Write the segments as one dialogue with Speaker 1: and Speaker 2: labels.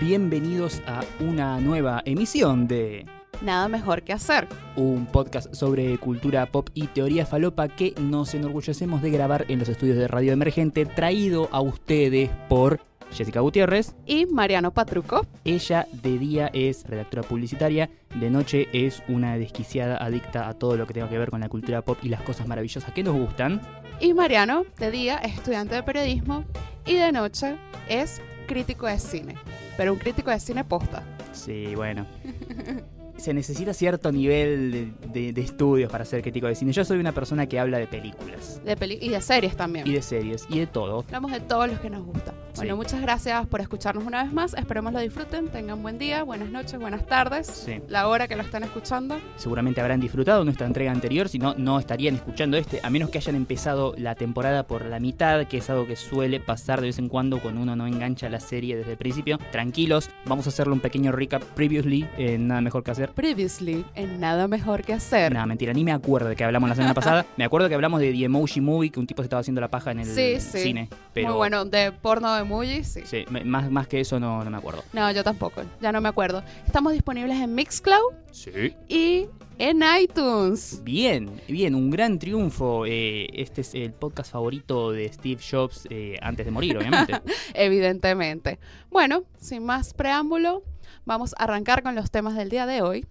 Speaker 1: bienvenidos a una nueva emisión de
Speaker 2: Nada mejor que hacer.
Speaker 1: un podcast sobre cultura pop y teoría falopa que nos enorgullecemos de grabar en los estudios de Radio Emergente, traído a ustedes por Jessica Gutiérrez.
Speaker 2: Y Mariano Patruco.
Speaker 1: Ella de día es redactora publicitaria, de noche es una desquiciada adicta a todo lo que tenga que ver con la cultura pop y las cosas maravillosas que nos gustan.
Speaker 2: Y Mariano, de día, es estudiante de periodismo. Y de noche es crítico de cine. Pero un crítico de cine posta.
Speaker 1: Sí, bueno. Se necesita cierto nivel de, de- de estudios para ser crítico de cine. Yo soy una persona que habla de películas
Speaker 2: De peli y de series también.
Speaker 1: y de series y de todo.
Speaker 2: Hablamos de todos los que nos gusta. Bueno,
Speaker 1: Sí.
Speaker 2: muchas gracias por escucharnos una vez más. Esperemos lo disfruten. Tengan buen día, buenas noches, buenas tardes.
Speaker 1: Sí.
Speaker 2: La hora que lo están escuchando.
Speaker 1: Seguramente habrán disfrutado nuestra entrega anterior, si no, no estarían escuchando este, a menos que hayan empezado la temporada por la mitad, que es algo que suele pasar de vez en cuando cuando uno no engancha la serie desde el principio. Tranquilos, vamos a hacerle un pequeño recap previously, en nada mejor que hacer.
Speaker 2: Previously, en Nada Mejor que Hacer.
Speaker 1: Nada, mentira, ni me acuerdo de que hablamos la semana pasada. Me acuerdo que hablamos de The Emoji Movie, que un tipo se estaba haciendo la paja en el
Speaker 2: Sí, sí.
Speaker 1: cine. Pero,
Speaker 2: Muy bueno, de porno de Muji, sí.
Speaker 1: Sí, me- más, más que eso no, no me acuerdo.
Speaker 2: No, yo tampoco, ya no me acuerdo. Estamos disponibles en Mixcloud
Speaker 1: Sí.
Speaker 2: y en iTunes.
Speaker 1: Bien, bien, un gran triunfo. Eh, este es el podcast favorito de Steve Jobs eh, antes de morir, obviamente.
Speaker 2: Evidentemente. Bueno, sin más preámbulo, vamos a arrancar con los temas del día de hoy.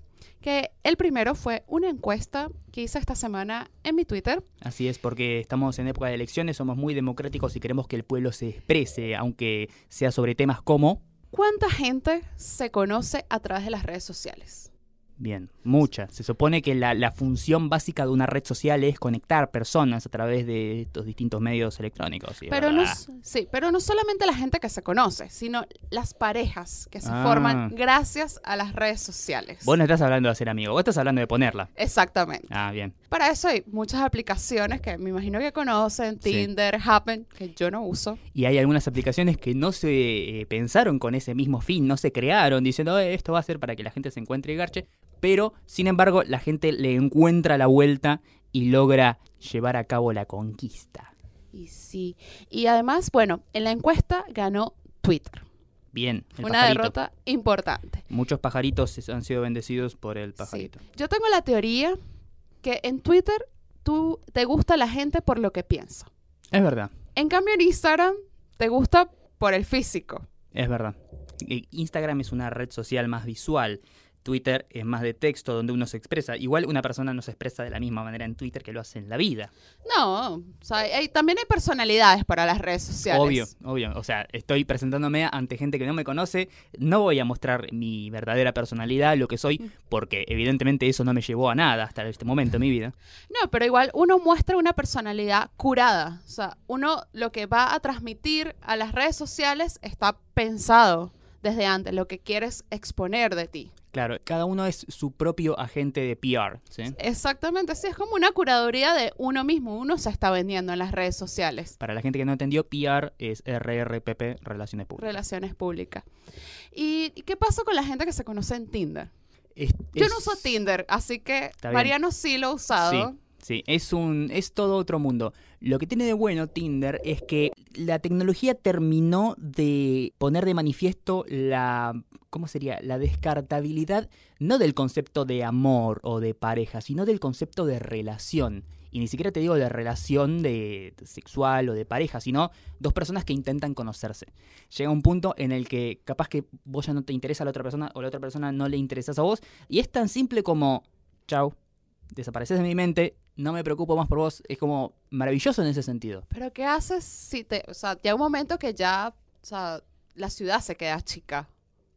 Speaker 2: Que el primero fue una encuesta que hice esta semana en mi Twitter.
Speaker 1: Así es, porque estamos en época de elecciones, somos muy democráticos y queremos que el pueblo se exprese, aunque sea sobre temas como...
Speaker 2: ¿Cuánta gente se conoce a través de las redes sociales?
Speaker 1: Bien, mucha. Se supone que la, la función básica de una red social es conectar personas a través de estos distintos medios electrónicos.
Speaker 2: Pero no, sí, pero no solamente la gente que se conoce, sino las parejas que se
Speaker 1: Ah.
Speaker 2: forman gracias a las redes sociales.
Speaker 1: Vos no estás hablando de hacer amigos, vos estás hablando de ponerla.
Speaker 2: Exactamente.
Speaker 1: Ah, bien.
Speaker 2: Para eso hay muchas aplicaciones que me imagino que conocen,
Speaker 1: Sí.
Speaker 2: Tinder, Happen, que yo no uso.
Speaker 1: Y hay algunas aplicaciones que no se eh, pensaron con ese mismo fin, no se crearon diciendo "Eh, esto va a ser para que la gente se encuentre y garche, pero sin embargo la gente le encuentra la vuelta y logra llevar a cabo la conquista.
Speaker 2: Y sí. Y además, bueno, en la encuesta ganó Twitter.
Speaker 1: Bien,
Speaker 2: Una
Speaker 1: pajarito.
Speaker 2: derrota importante.
Speaker 1: Muchos pajaritos han sido bendecidos por el pajarito.
Speaker 2: Sí. Yo tengo la teoría que en Twitter tú te gusta la gente por lo que piensa.
Speaker 1: Es verdad,
Speaker 2: En cambio en Instagram te gusta por el físico.
Speaker 1: es verdad. Instagram es una red social más visual. Twitter es más de texto donde uno se expresa. Igual una persona no se expresa de la misma manera en Twitter que lo hace en la vida.
Speaker 2: No, o sea, hay- también hay personalidades para las redes sociales.
Speaker 1: Obvio, obvio. O sea, estoy presentándome ante gente que no me conoce. No voy a mostrar mi verdadera personalidad, lo que soy, porque evidentemente eso no me llevó a nada hasta este momento en mi vida.
Speaker 2: No, pero igual uno muestra una personalidad curada. O sea, uno lo que va a transmitir a las redes sociales está pensado desde antes, lo que quieres exponer de ti.
Speaker 1: Claro, cada uno es su propio agente de PR, ¿sí?
Speaker 2: Exactamente, sí, es como una curaduría de uno mismo. Uno se está vendiendo en las redes sociales.
Speaker 1: Para la gente que no entendió, PR es RRPP, Relaciones Públicas.
Speaker 2: Relaciones públicas. ¿Y qué pasa con la gente que se conoce en Tinder?
Speaker 1: Es-
Speaker 2: Yo
Speaker 1: es-
Speaker 2: no uso Tinder, así que. Mariano sí lo ha usado.
Speaker 1: Sí, sí, es un es todo otro mundo. Lo que tiene de bueno Tinder es que la tecnología terminó de poner de manifiesto la ¿cómo sería? la descartabilidad no del concepto de amor o de pareja, sino del concepto de relación. Y ni siquiera te digo de relación de sexual o de pareja, sino dos personas que intentan conocerse. Llega un punto en el que capaz que vos ya no te interesa a la otra persona o la otra persona no le interesas a vos y es tan simple como chau, desapareces de mi mente, no me preocupo más por vos. Es como maravilloso en ese sentido.
Speaker 2: Pero ¿qué haces si te, o sea, llega un momento que ya, o sea, la ciudad se queda chica?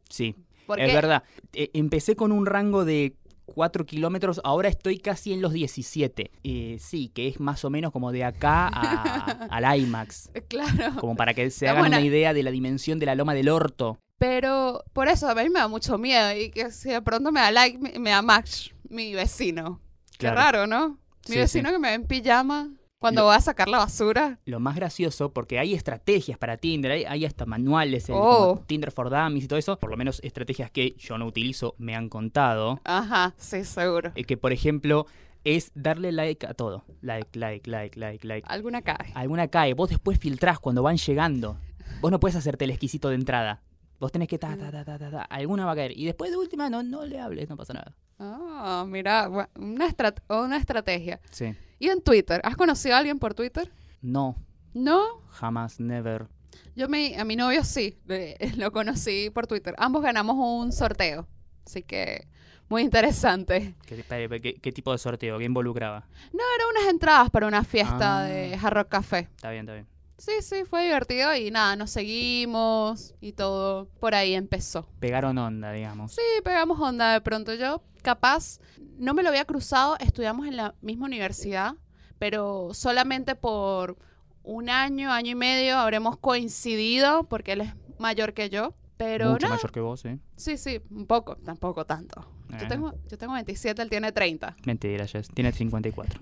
Speaker 1: Sí, es verdad. Eh, empecé con un rango de 4 kilómetros, ahora estoy casi en los 17. Eh, sí, que es más o menos como de acá a- al IMAX.
Speaker 2: Claro.
Speaker 1: Como para que se hagan
Speaker 2: buena.
Speaker 1: una idea de la dimensión de la loma del orto.
Speaker 2: Pero por eso a mí me da mucho miedo y que si de pronto me da like, me, me da match mi vecino.
Speaker 1: Claro.
Speaker 2: Qué raro, ¿no? Mi
Speaker 1: Sí,
Speaker 2: vecino
Speaker 1: sí.
Speaker 2: que me ve en pijama cuando
Speaker 1: Lo-
Speaker 2: voy a sacar la basura.
Speaker 1: Lo más gracioso, porque hay estrategias para Tinder, hay, hay hasta manuales, el-
Speaker 2: Oh.
Speaker 1: Tinder for Dummies y todo eso, por lo menos estrategias que yo no utilizo, me han contado.
Speaker 2: Ajá, sí, seguro.
Speaker 1: Eh, que por ejemplo es darle like a todo. Like, like, like, like, like.
Speaker 2: Alguna cae.
Speaker 1: Alguna cae. Vos después filtrás cuando van llegando. Vos no puedes hacerte el exquisito de entrada. Vos tenés que ta, ta, ta, ta, ta, ta, alguna va a caer. Y después de última, no, no le hables, no pasa nada.
Speaker 2: Ah, mira, una, estrat- una estrategia.
Speaker 1: Sí.
Speaker 2: ¿Y en Twitter? ¿Has conocido a alguien por Twitter?
Speaker 1: No,
Speaker 2: No,
Speaker 1: jamás, never.
Speaker 2: yo me, a mi novio sí, le- lo conocí por Twitter. Ambos ganamos un sorteo, así que muy interesante.
Speaker 1: ¿Qué, espera, qué- qué tipo de sorteo? ¿Qué involucraba?
Speaker 2: No, eran unas entradas para una fiesta
Speaker 1: Ah.
Speaker 2: de Hard Rock Café.
Speaker 1: Está bien, está bien.
Speaker 2: Sí, sí, fue divertido y nada, nos seguimos y todo por ahí empezó.
Speaker 1: Pegaron onda, digamos.
Speaker 2: Sí, pegamos onda de pronto. Yo, capaz, no me lo había cruzado, estudiamos en la misma universidad, pero solamente por un año, año y medio habremos coincidido porque él es mayor que yo. Pero
Speaker 1: Mucho mayor que vos, ¿eh?
Speaker 2: sí, sí, un poco, tampoco tanto. Yo tengo, yo tengo 27, él tiene 30.
Speaker 1: Mentira, Jess. Tiene 54.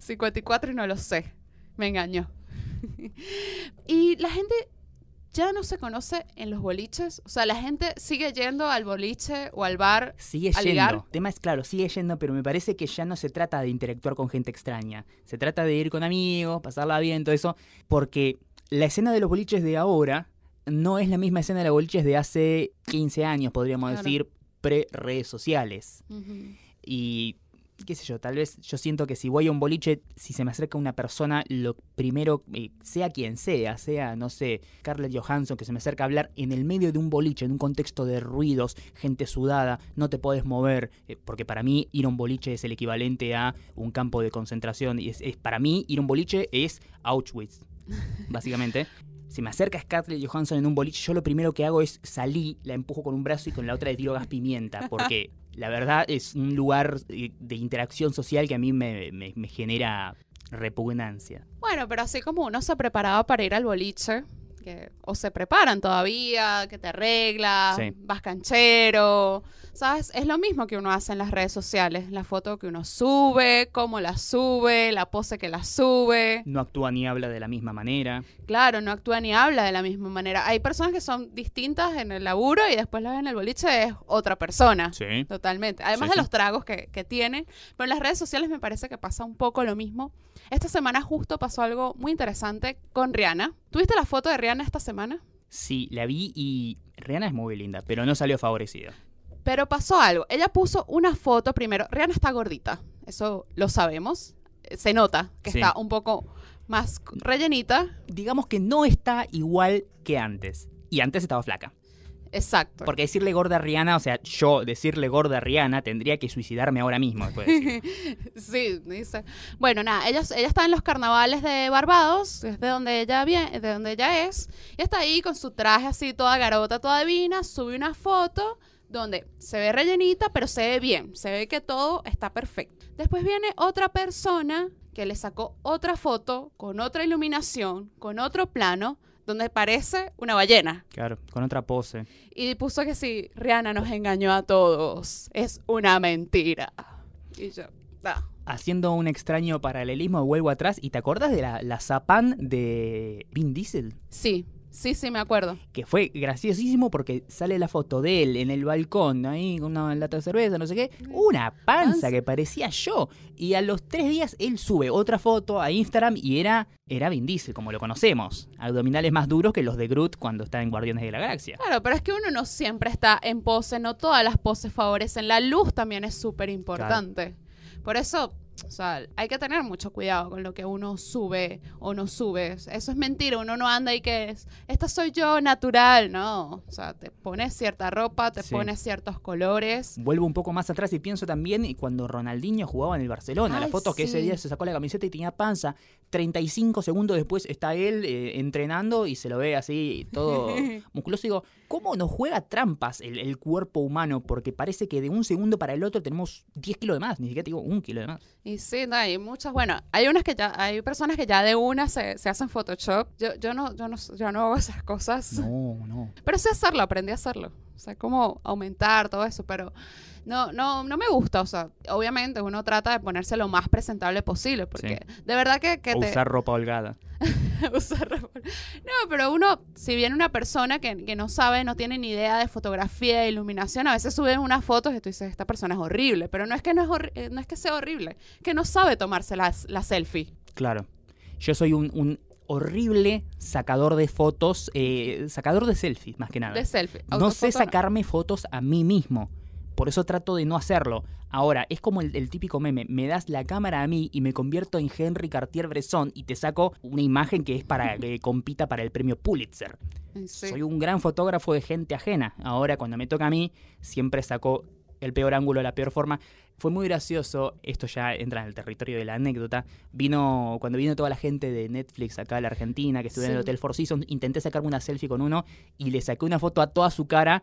Speaker 2: 54 y no lo sé. Me engañó. y la gente ya no se conoce en los boliches. O sea, la gente sigue yendo al boliche o al bar.
Speaker 1: Sigue
Speaker 2: ¿A ligar?
Speaker 1: yendo. El tema es claro, sigue yendo, pero me parece que ya no se trata de interactuar con gente extraña. Se trata de ir con amigos, pasarla bien, todo eso. Porque la escena de los boliches de ahora no es la misma escena de los boliches de hace 15 años, podríamos
Speaker 2: Claro.
Speaker 1: decir, pre-redes sociales. Y qué sé yo, tal vez yo siento que si voy a un boliche, si se me acerca una persona, lo primero, eh, sea quien sea, sea, no sé, Scarlett Johansson, que se me acerca a hablar en el medio de un boliche, en un contexto de ruidos, gente sudada, no te podés mover, eh, porque para mí ir a un boliche es el equivalente a un campo de concentración, y es, es- para mí ir a un boliche es Auschwitz, básicamente. Si me acerca Scarlett Johansson en un boliche, yo lo primero que hago es salir, la empujo con un brazo y con la otra le tiro gas pimienta, porque la verdad es un lugar eh, de interacción social que a mí me, me- me genera repugnancia.
Speaker 2: Bueno, pero así como uno se preparaba para ir al boliche, que, o se preparan todavía, que te arreglas,
Speaker 1: Sí.
Speaker 2: vas canchero, ¿sabes? Es lo mismo que uno hace en las redes sociales, la foto que uno sube, cómo la sube, la pose que la sube.
Speaker 1: No actúa ni habla de la misma manera.
Speaker 2: Claro, no actúa ni habla de la misma manera. Hay personas que son distintas en el laburo y después las ves en el boliche es otra persona.
Speaker 1: Sí.
Speaker 2: Totalmente. Además
Speaker 1: Sí,
Speaker 2: de los tragos que, que tienen. Pero en las redes sociales me parece que pasa un poco lo mismo. Esta semana justo pasó algo muy interesante con Rihanna. ¿Tuviste la foto de Rihanna esta semana?
Speaker 1: Sí, la vi y Rihanna es muy linda, pero no salió favorecida.
Speaker 2: Pero pasó algo. Ella puso una foto primero. Rihanna está gordita. Eso lo sabemos. Eh, Se nota que
Speaker 1: Sí.
Speaker 2: está un poco más rellenita.
Speaker 1: Digamos que no está igual que antes. Y antes estaba flaca.
Speaker 2: Exacto.
Speaker 1: Porque decirle gorda a Rihanna, o sea, yo decirle gorda a Rihanna tendría que suicidarme ahora mismo después de.
Speaker 2: Sí, dice. Bueno, nada, ella, ella está en los carnavales de Barbados, es de donde ella viene, de donde ella es, y está ahí con su traje así toda garota, toda divina, sube una foto donde se ve rellenita, pero se ve bien, se ve que todo está perfecto. Después viene otra persona que le sacó otra foto con otra iluminación, con otro plano, donde parece una ballena.
Speaker 1: Claro, con otra pose.
Speaker 2: Y puso que sí, Rihanna nos engañó a todos. Es una mentira. Y yo, ah.
Speaker 1: Haciendo un extraño paralelismo, vuelvo atrás. ¿Y te acordás de la, la Zapan de Vin Diesel?
Speaker 2: Sí, sí, sí, me acuerdo.
Speaker 1: que fue graciosísimo porque sale la foto de él en el balcón, ahí con una lata de cerveza, no sé qué, una panza que parecía yo. Y a los tres días él sube otra foto a Instagram y era, era Vin Diesel, como lo conocemos. Abdominales más duros que los de Groot cuando está en Guardianes de la Galaxia.
Speaker 2: Claro, pero es que uno no siempre está en pose, no todas las poses favorecen. La luz también es súper importante. Por eso, o sea, hay que tener mucho cuidado con lo que uno sube o no sube. Eso es mentira, uno no anda y que es, esta soy yo natural, no. O sea, te pones cierta ropa, te
Speaker 1: Sí.
Speaker 2: pones ciertos colores.
Speaker 1: Vuelvo un poco más atrás y pienso también cuando Ronaldinho jugaba en el Barcelona. la foto que ese día se sacó la camiseta y tenía panza. 35 segundos después está él eh, entrenando y se lo ve así todo musculoso. Digo, ¿cómo nos juega trampas el, el cuerpo humano? Porque parece que de un segundo para el otro tenemos 10 kilos de más. Ni siquiera te digo un kilo de más.
Speaker 2: Y sí, no, hay muchas, bueno, hay unas que ya, hay personas que ya de una se, se hacen Photoshop. Yo, yo no, yo no, yo no hago esas cosas.
Speaker 1: No, no.
Speaker 2: Pero sé hacerlo, aprendí a hacerlo. O sea, cómo aumentar todo eso, pero no, no, no me gusta. O sea, obviamente uno trata de ponerse lo más presentable posible, porque de verdad que, que
Speaker 1: O
Speaker 2: te...
Speaker 1: usar ropa holgada.
Speaker 2: usar. No, pero uno, si viene una persona que, que no sabe, no tiene ni idea de fotografía, de iluminación, a veces suben unas fotos y tú dices, esta persona es horrible, pero no es que, no es, eh, no es que sea horrible, que no sabe tomarse la selfie.
Speaker 1: Claro. Yo soy un, un horrible sacador de fotos, eh, sacador de selfies más que nada.
Speaker 2: De selfie.
Speaker 1: no sé sacarme fotos a mí mismo. Por eso trato de no hacerlo. Ahora, es como el, el típico meme. Me das la cámara a mí y me convierto en Henry Cartier-Bresson y te saco una imagen que es para que compita para el premio Pulitzer.
Speaker 2: Sí.
Speaker 1: Soy un gran fotógrafo de gente ajena. Ahora, cuando me toca a mí, siempre saco el peor ángulo, la peor forma. Fue muy gracioso, esto ya entra en el territorio de la anécdota. Vino, cuando vino toda la gente de Netflix acá a la Argentina, que estuve en el. Hotel Four Seasons, intenté sacarme una selfie con uno y le saqué una foto a toda su cara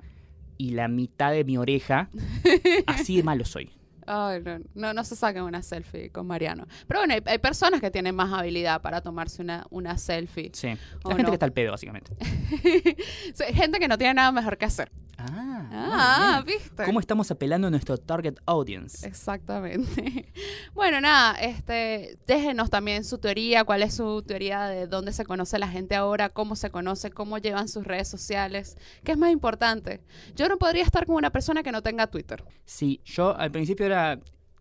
Speaker 1: y la mitad de mi oreja. Así de malo soy.
Speaker 2: Ay, no, no, no se saquen una selfie con Mariano. Pero bueno, hay, hay personas que tienen más habilidad para tomarse una, una selfie.
Speaker 1: Sí. La
Speaker 2: ¿O
Speaker 1: gente
Speaker 2: no?
Speaker 1: que está al pedo, básicamente.
Speaker 2: Gente que no tiene nada mejor que hacer.
Speaker 1: Ah,
Speaker 2: Ah. ¿viste?
Speaker 1: ¿Cómo estamos apelando a nuestro target audience?
Speaker 2: Exactamente. Bueno, nada, este, déjenos también su teoría, cuál es su teoría de dónde se conoce la gente ahora, cómo se conoce, cómo llevan sus redes sociales, qué es más importante. Yo no podría estar con una persona que no tenga Twitter.
Speaker 1: Sí, yo al principio era,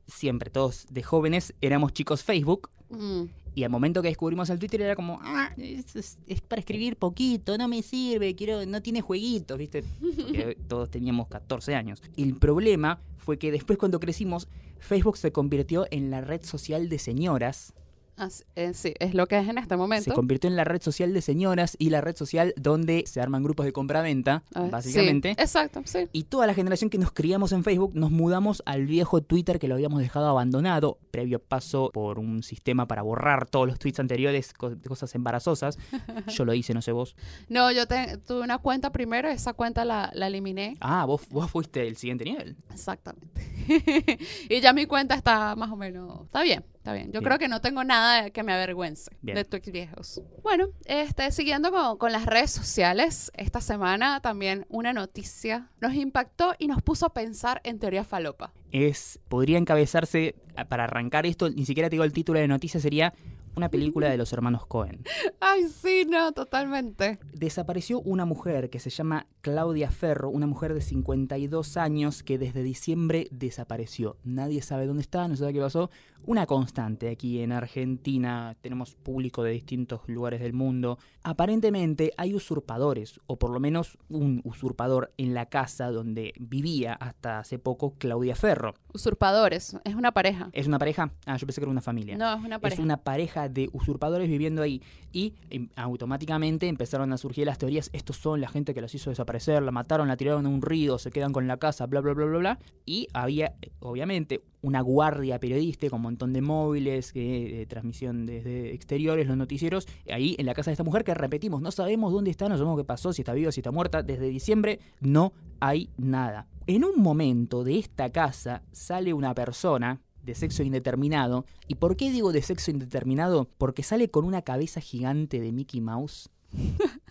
Speaker 1: siempre todos de jóvenes, éramos chicos Facebook.
Speaker 2: Mm,
Speaker 1: Y al momento que descubrimos el Twitter era como, ah, es, para escribir poquito, no me sirve, quiero, no tiene jueguitos, ¿viste? Porque todos teníamos 14 años. El problema fue que después cuando crecimos, Facebook se convirtió en la red social de señoras.
Speaker 2: Así- eh, sí, es lo que es en este
Speaker 1: Se
Speaker 2: momento.
Speaker 1: convirtió en la red social de señoras y la red social donde se arman grupos de compra-venta,
Speaker 2: Ah, sí,
Speaker 1: básicamente.
Speaker 2: exacto, sí.
Speaker 1: Y toda la generación que nos criamos en Facebook nos mudamos al viejo Twitter que lo habíamos dejado abandonado, previo paso por un sistema para borrar todos los tweets anteriores, co- cosas embarazosas. Yo lo hice, no sé vos.
Speaker 2: No, yo te- tuve una cuenta primero, esa cuenta la, la eliminé.
Speaker 1: Ah, vos, vos fuiste el siguiente nivel.
Speaker 2: Exactamente. y ya mi cuenta está más o menos, está bien, está bien. Yo
Speaker 1: Bien.
Speaker 2: creo que no tengo nada que me avergüence
Speaker 1: Bien.
Speaker 2: de tweets viejos. Bueno, este, siguiendo con, con las redes sociales, esta semana también una noticia nos impactó y nos puso a pensar en teoría falopa.
Speaker 1: Es, podría encabezarse, para arrancar esto, ni siquiera te digo el título de noticia, sería una película de los hermanos Cohen.
Speaker 2: Ay, sí, no, totalmente.
Speaker 1: Desapareció una mujer que se llama Claudia Ferro, una mujer de 52 años que desde diciembre desapareció. Nadie sabe dónde está, no sabe qué pasó. Una constante aquí en Argentina, tenemos público de distintos lugares del mundo. Aparentemente hay usurpadores, o por lo menos un usurpador en la casa donde vivía hasta hace poco Claudia Ferro.
Speaker 2: Usurpadores, es una pareja.
Speaker 1: ¿Es una pareja? Ah, yo pensé que era una familia.
Speaker 2: No, es una
Speaker 1: Es
Speaker 2: pareja.
Speaker 1: una pareja de usurpadores viviendo ahí. Y em, automáticamente empezaron a surgir las teorías. Estos son la gente que los hizo desaparecer, la mataron, la tiraron a un río, se quedan con la casa, bla, bla, bla, bla, bla. Y había, obviamente, una guardia periodista con un montón de móviles, eh, transmisión desde exteriores, los noticieros, ahí en la casa de esta mujer que repetimos, no sabemos dónde está, no sabemos qué pasó, si está viva, si está muerta. Desde diciembre no hay nada. En un momento de esta casa sale una persona de sexo indeterminado. ¿Y por qué digo de sexo indeterminado? Porque sale con una cabeza gigante de Mickey Mouse.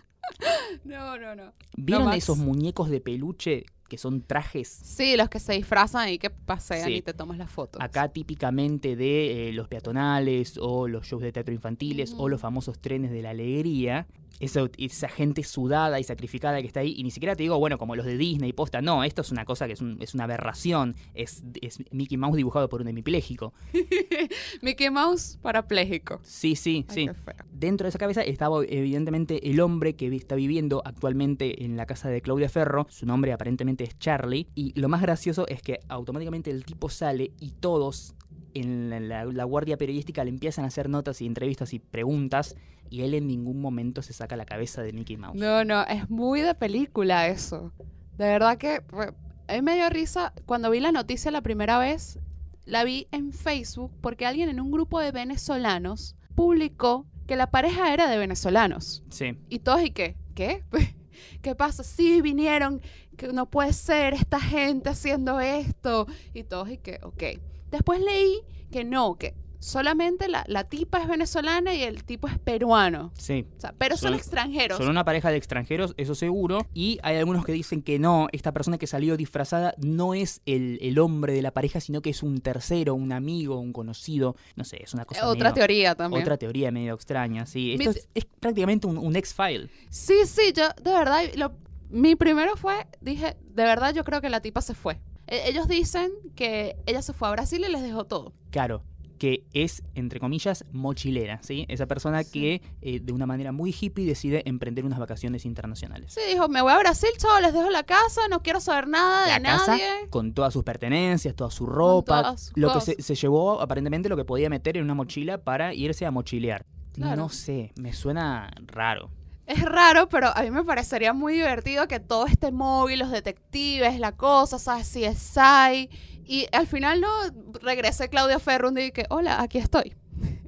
Speaker 2: No, no, no.
Speaker 1: ¿Vieron esos muñecos de peluche que son trajes?
Speaker 2: Sí, los que se disfrazan y que pasean
Speaker 1: Sí.
Speaker 2: y te tomas las fotos.
Speaker 1: Acá típicamente de eh, los peatonales o los shows de teatro infantiles o los famosos trenes de la alegría. Esa, esa gente sudada y sacrificada que está ahí. Y ni siquiera te digo, bueno, como los de Disney, posta. No, esto es una cosa que es, un- es una aberración. Es, es Mickey Mouse dibujado por un hemipléjico.
Speaker 2: Mickey Mouse parapléjico.
Speaker 1: Sí, sí,
Speaker 2: Ay,
Speaker 1: sí. Dentro de esa cabeza estaba evidentemente el hombre que está viviendo actualmente en la casa de Claudia Ferro. Su nombre aparentemente es Charlie. Y lo más gracioso es que automáticamente el tipo sale y todos en la, la- la guardia periodística le empiezan a hacer notas y entrevistas y preguntas. Y él en ningún momento se saca la cabeza de Mickey Mouse.
Speaker 2: No, no, es muy de película eso. De verdad que a mí me dio risa cuando vi la noticia la primera vez. La vi en Facebook porque alguien en un grupo de venezolanos publicó que la pareja era de venezolanos.
Speaker 1: Sí.
Speaker 2: Y todos, ¿y qué? ¿Qué? ¿Qué pasa? Sí, vinieron, que no puede ser esta gente haciendo esto. Y todos, ¿y qué? Ok. Después leí que no, que solamente la, la tipa es venezolana y el tipo es peruano.
Speaker 1: Sí.
Speaker 2: O sea, pero son,
Speaker 1: Son-
Speaker 2: extranjeros.
Speaker 1: Son una pareja de extranjeros, eso seguro. Y hay algunos que dicen que no, esta persona que salió disfrazada no es el, el hombre de la pareja, sino que es un tercero, un amigo, un conocido. No sé, es una cosa
Speaker 2: Otra
Speaker 1: medio-
Speaker 2: teoría también.
Speaker 1: Otra teoría medio extraña, sí. Esto es prácticamente un, un X-File.
Speaker 2: Sí, sí, yo de verdad, lo- mi primero fue, dije, de verdad yo creo que la tipa se fue. E- ellos dicen que ella se fue a Brasil y les dejó todo.
Speaker 1: Claro. Que es, entre comillas, mochilera, ¿sí? Esa persona
Speaker 2: Sí.
Speaker 1: que eh, de una manera muy hippie decide emprender unas vacaciones internacionales.
Speaker 2: Sí, dijo, me voy a Brasil, chao, les dejo la casa, no quiero saber nada de
Speaker 1: La casa
Speaker 2: nadie.
Speaker 1: con todas sus pertenencias, toda su ropa,
Speaker 2: todas sus
Speaker 1: lo que se, se llevó aparentemente lo que podía meter en una mochila para irse a mochilear.
Speaker 2: Claro.
Speaker 1: No sé, me suena raro.
Speaker 2: Es raro, pero a mí me parecería muy divertido que todo este móvil, los detectives, la cosa, ¿sabes? Si es SAI. Y al final no regrese Claudia Ferrundi y que, hola, aquí estoy.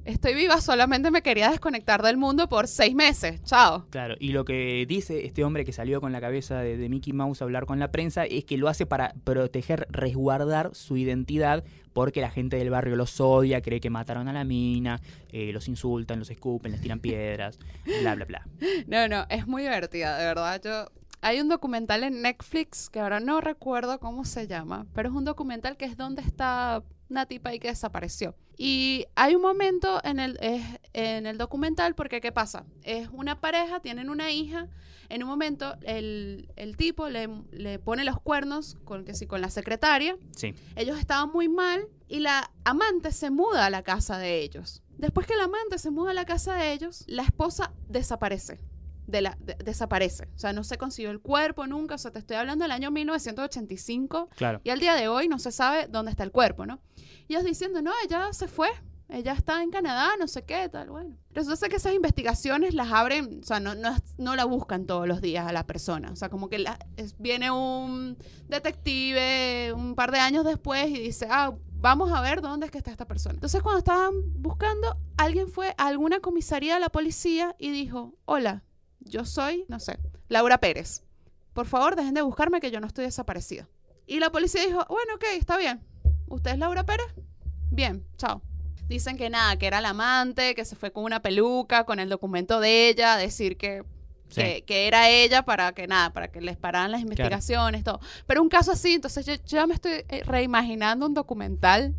Speaker 2: Estoy viva, solamente me quería desconectar del mundo por seis meses. Chao.
Speaker 1: Claro, y lo que dice este hombre que salió con la cabeza de, de Mickey Mouse a hablar con la prensa es que lo hace para proteger, resguardar su identidad porque la gente del barrio los odia, cree que mataron a la mina, eh, los insultan, los escupen, les tiran piedras, bla, bla, bla.
Speaker 2: No, no, es muy divertida, de verdad. Yo hay un documental en Netflix que ahora no recuerdo cómo se llama, pero es un documental que es donde está una tipa ahí que desapareció. Y hay un momento en el, es- en el documental porque ¿qué pasa? Es una pareja, tienen una hija. En un momento el, el tipo le, le pone los cuernos con, que sí, con la secretaria
Speaker 1: Sí,
Speaker 2: ellos estaban muy mal y la amante se muda a la casa de ellos. Después que la amante se muda a la casa de ellos, la esposa desaparece. De la, de- desaparece. O sea, no se consiguió el cuerpo nunca. O sea, te estoy hablando del año 1985
Speaker 1: claro.
Speaker 2: y al día de hoy no se sabe dónde está el cuerpo, ¿no? Y ellos diciendo, no, ella se fue. Ella está en Canadá, no sé qué, tal, bueno. Resulta que esas investigaciones las abren, o sea, no, no, no la buscan todos los días a la persona. O sea, como que la- es- viene un detective un par de años después y dice, ah, vamos a ver dónde es que está esta persona. Entonces, cuando estaban buscando, alguien fue a alguna comisaría de la policía y dijo, hola, yo soy, no sé, Laura Pérez. Por favor, dejen de buscarme que yo no estoy desaparecida. Y la policía dijo, bueno, ok, está bien. ¿Usted es Laura Pérez? Bien, chao. Dicen que nada, que era la amante, que se fue con una peluca, con el documento de ella, a decir que,
Speaker 1: Sí.
Speaker 2: que, que era ella para que nada, para que les pararan las investigaciones, todo. Pero un caso así, entonces yo, yo ya me estoy eh, reimaginando un documental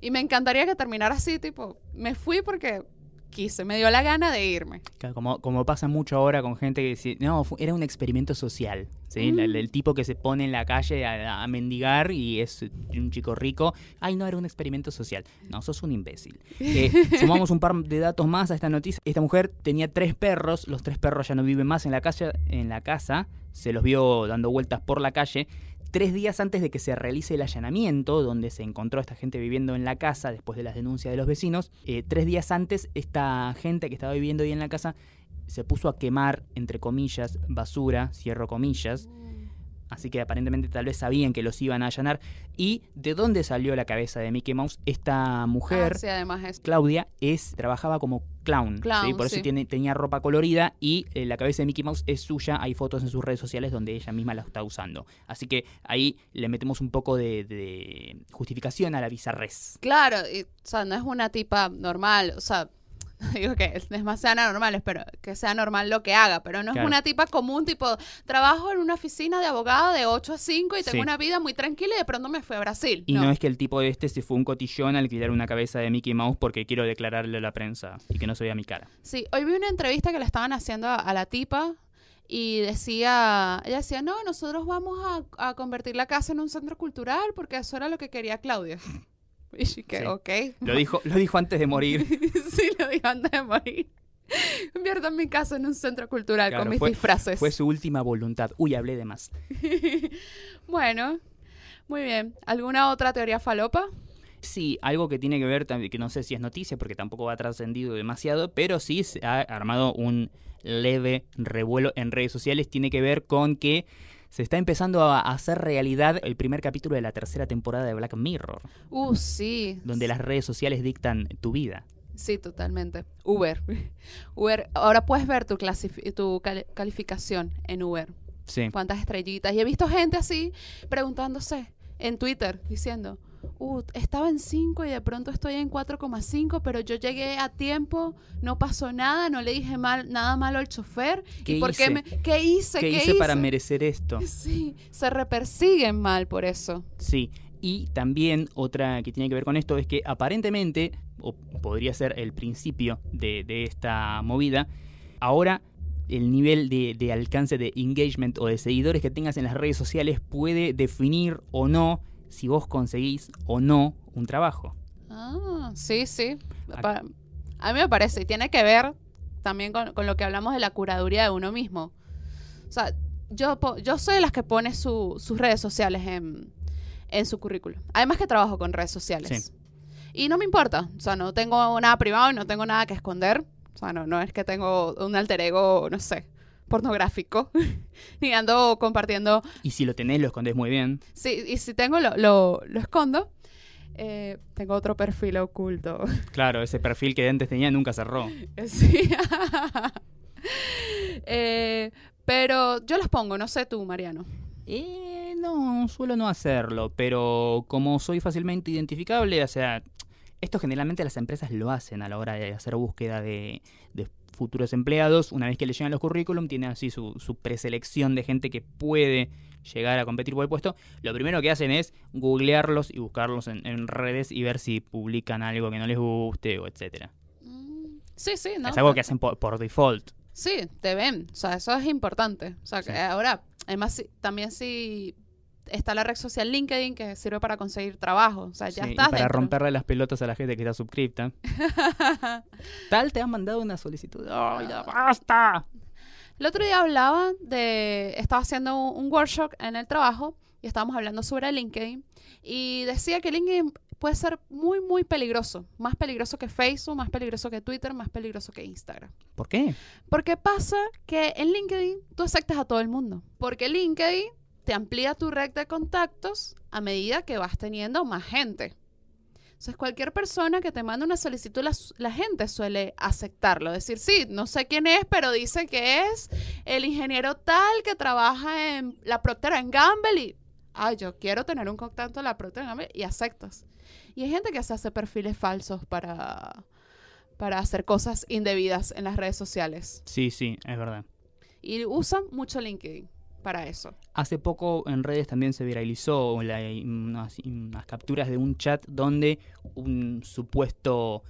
Speaker 2: y me encantaría que terminara así, tipo, me fui porque quise, me dio la gana de irme.
Speaker 1: Claro, Como, como pasa mucho ahora con gente que dice, no, era un experimento social. ¿sí?
Speaker 2: Mm.
Speaker 1: El, tipo que se pone en la calle a, a mendigar y es un chico rico. Ay, no, era un experimento social. No, sos un imbécil. Eh, sumamos un par de datos más a esta noticia. Esta mujer tenía tres perros. Los tres perros ya no viven más en la, calle, en la casa. Se los vio dando vueltas por la calle. Tres días antes de que se realice el allanamiento, donde se encontró a esta gente viviendo en la casa después de las denuncias de los vecinos, eh, tres días antes esta gente que estaba viviendo ahí en la casa se puso a quemar, entre comillas, basura, cierro comillas, así que aparentemente tal vez sabían que los iban a allanar. ¿Y de dónde salió la cabeza de Mickey Mouse? Esta mujer,
Speaker 2: Ah, sí, además es.
Speaker 1: Claudia, es, trabajaba como clown, ¿sí?
Speaker 2: Clown,
Speaker 1: por eso
Speaker 2: sí.
Speaker 1: tiene, tenía ropa colorida y eh, la cabeza de Mickey Mouse es suya, hay fotos en sus redes sociales donde ella misma la está usando. Así que ahí le metemos un poco de, de justificación a la bizarrez.
Speaker 2: Claro, y, o sea, no es una tipa normal, o sea, digo que es más sea normal, espero que sea normal lo que haga, pero no
Speaker 1: Claro.
Speaker 2: es una tipa común, tipo, trabajo en una oficina de abogado de 8 a 5 y tengo
Speaker 1: Sí.
Speaker 2: una vida muy tranquila y de pronto me fui a Brasil.
Speaker 1: Y
Speaker 2: no.
Speaker 1: no. es que el tipo este se fue un cotillón a alquilar una cabeza de Mickey Mouse porque quiero declararle a la prensa y que no se vea mi cara.
Speaker 2: Sí, hoy vi una entrevista que le estaban haciendo a, a la tipa y decía, ella decía, no, nosotros vamos a, a convertir la casa en un centro cultural porque eso era lo que quería Claudia. Y yo que,
Speaker 1: Sí.
Speaker 2: ok.
Speaker 1: Lo dijo, lo dijo antes de morir.
Speaker 2: sí, lo dijo antes de morir. Convierto mi casa en un centro cultural
Speaker 1: Claro,
Speaker 2: con mis
Speaker 1: fue-
Speaker 2: disfraces.
Speaker 1: Fue su última voluntad. Uy, hablé de más.
Speaker 2: bueno, muy bien. ¿Alguna otra teoría falopa?
Speaker 1: Sí, algo que tiene que ver, también, que no sé si es noticia porque tampoco va trascendido demasiado, pero sí se ha armado un leve revuelo en redes sociales. Tiene que ver con que se está empezando a hacer realidad el primer capítulo de la tercera temporada de Black Mirror,
Speaker 2: Uh, sí.
Speaker 1: donde las redes sociales dictan tu vida.
Speaker 2: Sí, totalmente. Uber. Uber. Ahora puedes ver tu, tu cali- calificación en Uber.
Speaker 1: Sí.
Speaker 2: cuántas estrellitas. Y he visto gente así preguntándose en Twitter diciendo, uh, estaba en 5 y de pronto estoy en 4,5, pero yo llegué a tiempo, no pasó nada, no le dije mal, nada malo al chofer.
Speaker 1: ¿Qué
Speaker 2: ¿Y por qué
Speaker 1: hice?
Speaker 2: me qué hice?
Speaker 1: ¿Qué,
Speaker 2: ¿Qué,
Speaker 1: hice para merecer esto?
Speaker 2: Sí, se repersiguen mal por eso.
Speaker 1: Sí, y también otra que tiene que ver con esto es que aparentemente, o podría ser el principio de, de esta movida, ahora el nivel de, de alcance de engagement o de seguidores que tengas en las redes sociales puede definir o no si vos conseguís o no un trabajo.
Speaker 2: Ah, sí, sí. A mí me parece, y tiene que ver también con, con lo que hablamos de la curaduría de uno mismo. O sea, yo, yo soy de las que pone su- sus redes sociales en, en su currículum. Además que trabajo con redes sociales.
Speaker 1: Sí.
Speaker 2: Y no me importa. O sea, no tengo nada privado y no tengo nada que esconder. O sea, no, no es que tengo un alter ego, no sé, pornográfico. Ni ando compartiendo
Speaker 1: Y si lo tenés, lo escondés muy bien.
Speaker 2: Sí, y si tengo lo, lo, lo escondo. Eh, tengo otro perfil oculto.
Speaker 1: Claro, ese perfil que antes tenía nunca cerró.
Speaker 2: sí. Eh, pero yo los pongo, no sé tú, Mariano.
Speaker 1: Eh, no, suelo no hacerlo, pero como soy fácilmente identificable, o sea, esto generalmente las empresas lo hacen a la hora de hacer búsqueda de, de futuros empleados. Una vez que le llegan los currículum, tienen así su, su preselección de gente que puede llegar a competir por el puesto. Lo primero que hacen es googlearlos y buscarlos en, en redes y ver si publican algo que no les guste o etcétera.
Speaker 2: Mm, Sí, sí, ¿no?
Speaker 1: Es algo que hacen por, por default.
Speaker 2: Sí, te ven. O sea, eso es importante. O sea, que
Speaker 1: Sí.
Speaker 2: ahora, además, también si está la red social LinkedIn que sirve para conseguir trabajo. O sea, ya
Speaker 1: Sí, y
Speaker 2: estás
Speaker 1: para
Speaker 2: dentro.
Speaker 1: romperle las pelotas a la gente que está suscripta. Tal te han mandado una solicitud. ¡Ay, ya basta!
Speaker 2: El otro día hablaba de, estaba haciendo un, un workshop en el trabajo y estábamos hablando sobre LinkedIn y decía que LinkedIn puede ser muy, muy peligroso, más peligroso que Facebook, más peligroso que Twitter, más peligroso que Instagram.
Speaker 1: ¿Por qué?
Speaker 2: Porque pasa que en LinkedIn tú aceptas a todo el mundo, porque LinkedIn te amplía tu red de contactos a medida que vas teniendo más gente. Entonces, cualquier persona que te manda una solicitud, la, la gente suele aceptarlo. Decir, sí, no sé quién es, pero dice que es el ingeniero tal que trabaja en la Procter Gamble y, ay, yo quiero tener un contacto en la Procter Gamble y aceptas. Y hay gente que se hace perfiles falsos para, para hacer cosas indebidas en las redes sociales.
Speaker 1: Sí, sí, es verdad.
Speaker 2: Y usan mucho LinkedIn para eso.
Speaker 1: Hace poco en redes también se viralizó la- unas, capturas de un chat donde un supuesto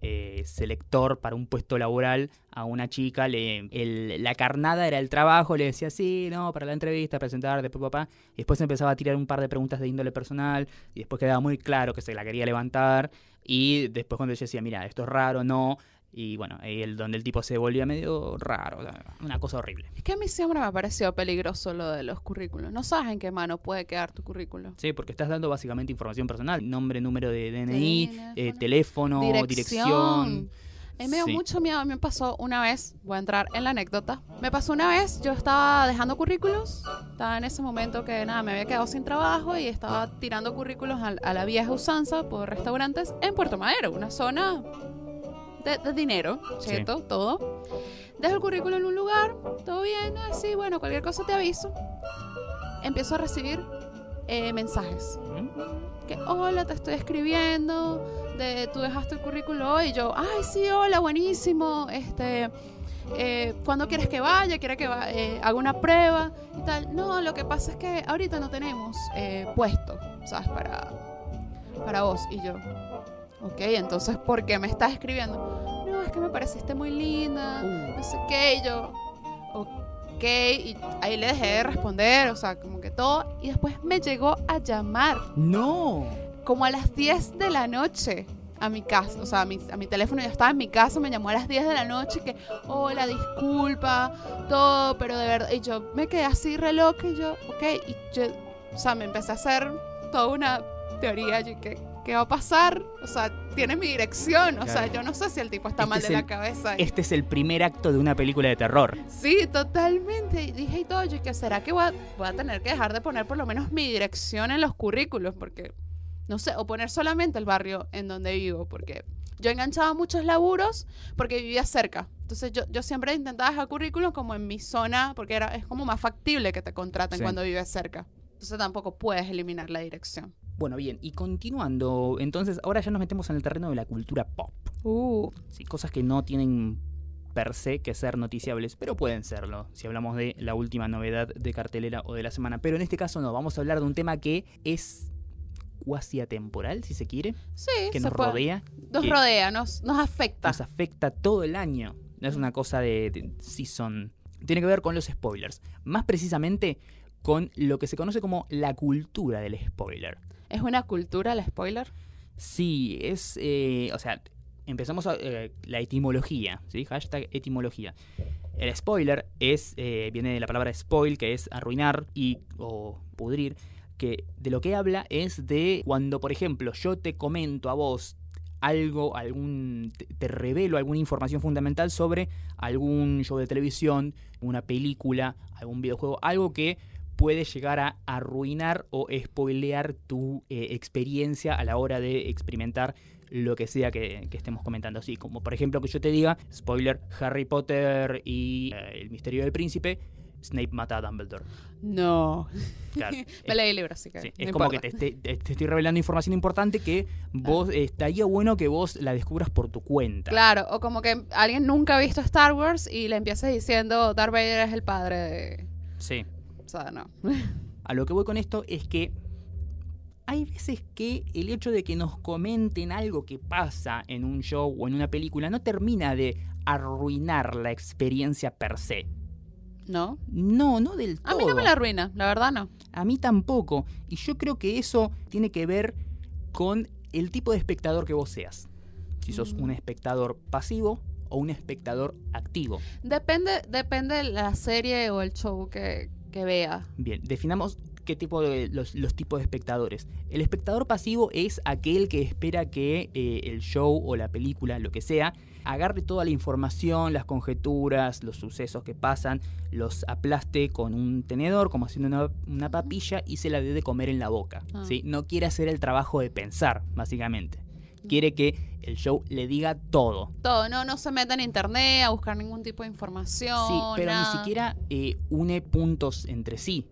Speaker 1: eh, selector para un puesto laboral a una chica, le, el- la carnada era el trabajo, le decía, sí, no, para la entrevista, presentar, después papá, y después empezaba a tirar un par de preguntas de índole personal, y después quedaba muy claro que se la quería levantar, y después cuando ella decía, mira, esto es raro, no, y bueno, ahí el, donde el tipo se volvía medio raro, una cosa horrible.
Speaker 2: Es que a mí siempre me ha parecido peligroso lo de los currículos. No sabes en qué mano puede quedar tu currículo.
Speaker 1: Sí, porque estás dando básicamente información personal, nombre, número de DNI, eh,
Speaker 2: Teléfono.
Speaker 1: teléfono, dirección.
Speaker 2: A mí me dio
Speaker 1: Sí.
Speaker 2: mucho miedo. Me pasó una vez, voy a entrar en la anécdota. Me pasó una vez, yo estaba dejando currículos. Estaba en ese momento que nada, me había quedado sin trabajo y estaba tirando currículos a, a la vieja usanza por restaurantes en Puerto Madero, una zona de, de dinero,
Speaker 1: Sí.
Speaker 2: ¿cierto? Todo. Dejo el currículo en un lugar, todo bien, así, bueno, cualquier cosa te aviso. Empiezo a recibir eh, mensajes que hola, te estoy escribiendo, de tú dejaste el currículo hoy, y yo, ay, sí, hola, buenísimo, este, eh, ¿cuándo quieres que vaya? ¿Quieres que va- eh, haga una prueba? Y tal. No, lo que pasa es que ahorita no tenemos eh, puesto, ¿sabes? Para, para vos. Y yo, ok, entonces, ¿por qué me estás escribiendo? No, es que me pareciste muy linda, no sé qué, y yo, ok, y ahí le dejé de responder, o sea, como que todo, y después me llegó a llamar
Speaker 1: No.
Speaker 2: como a las 10 de la noche a mi casa, o sea, a mi, a mi teléfono ya estaba en mi casa, me llamó a las 10 de la noche que, hola, disculpa, todo, pero de verdad, y yo me quedé así re loca y yo, ok, y yo, o sea, me empecé a hacer toda una teoría, yo, ¿qué, qué va a pasar? O sea, tiene mi dirección, o sea, yo no sé si el tipo está
Speaker 1: Este
Speaker 2: mal
Speaker 1: es
Speaker 2: de la cabeza.
Speaker 1: Este es el primer acto de una película de terror.
Speaker 2: Sí, totalmente. Y dije y todo, yo que será que voy a, voy a tener que dejar de poner por lo menos mi dirección en los currículos, porque no sé, o poner solamente el barrio en donde vivo, porque yo enganchaba muchos laburos porque vivía cerca. Entonces yo, yo siempre intentaba dejar currículum como en mi zona, porque era, es como más factible que te contraten
Speaker 1: Sí.
Speaker 2: cuando vives cerca. Entonces tampoco puedes eliminar la dirección.
Speaker 1: Bueno, bien, y continuando, entonces ahora ya nos metemos en el terreno de la cultura pop.
Speaker 2: Uh,
Speaker 1: ¿sí? Cosas que no tienen per se que ser noticiables, pero pueden serlo, si hablamos de la última novedad de cartelera o de la semana. Pero en este caso no, vamos a hablar de un tema que es cuasi atemporal, si se quiere,
Speaker 2: sí,
Speaker 1: que nos
Speaker 2: puede.
Speaker 1: rodea,
Speaker 2: Nos
Speaker 1: que
Speaker 2: rodea, nos, nos afecta.
Speaker 1: nos afecta todo el año. No es una cosa de, de season. Tiene que ver con los spoilers. Más precisamente con lo que se conoce como la cultura del spoiler.
Speaker 2: ¿Es una cultura el spoiler?
Speaker 1: Sí, es, eh, o sea, empezamos a, eh, la etimología, ¿sí? Hashtag etimología. El spoiler es, eh, viene de la palabra spoil, que es arruinar y o pudrir, que de lo que habla es de cuando, por ejemplo, yo te comento a vos algo, algún, te, te revelo alguna información fundamental sobre algún show de televisión, una película, algún videojuego, algo que puede llegar a arruinar o spoilear tu eh, experiencia a la hora de experimentar lo que sea que, que estemos comentando. Así como por ejemplo que yo te diga, spoiler, Harry Potter y eh, el misterio del príncipe, Snape mata a Dumbledore.
Speaker 2: No.
Speaker 1: Claro,
Speaker 2: Me
Speaker 1: es-
Speaker 2: leí el libro, así que.
Speaker 1: Sí,
Speaker 2: no
Speaker 1: es como que te, te- te estoy revelando información importante que vos estaría bueno que vos la descubras por tu cuenta.
Speaker 2: Claro, o como que alguien nunca ha visto Star Wars y le empiezas diciendo Darth Vader es el padre de.
Speaker 1: Sí.
Speaker 2: O sea, no.
Speaker 1: A lo que voy con esto es que hay veces que el hecho de que nos comenten algo que pasa en un show o en una película no termina de arruinar la experiencia per se.
Speaker 2: ¿No?
Speaker 1: No, no del todo.
Speaker 2: A mí no me la arruina, la verdad no.
Speaker 1: A mí tampoco. Y yo creo que eso tiene que ver con el tipo de espectador que vos seas. Si sos
Speaker 2: Mm.
Speaker 1: un espectador pasivo o un espectador activo.
Speaker 2: Depende, depende de la serie o el show que, que vea.
Speaker 1: Bien, definamos qué tipo de los, los tipos de espectadores. El espectador pasivo es aquel que espera que eh, el show o la película, lo que sea, agarre toda la información, las conjeturas, los sucesos que pasan, los aplaste con un tenedor, como haciendo una, una papilla, y se la dé de comer en la boca.
Speaker 2: Ah.
Speaker 1: ¿sí? No quiere hacer el trabajo de pensar, básicamente. Quiere que el show le diga todo.
Speaker 2: Todo, no, no se meta en internet a buscar ningún tipo de información.
Speaker 1: Sí, pero
Speaker 2: nada.
Speaker 1: ni siquiera eh, une puntos entre sí.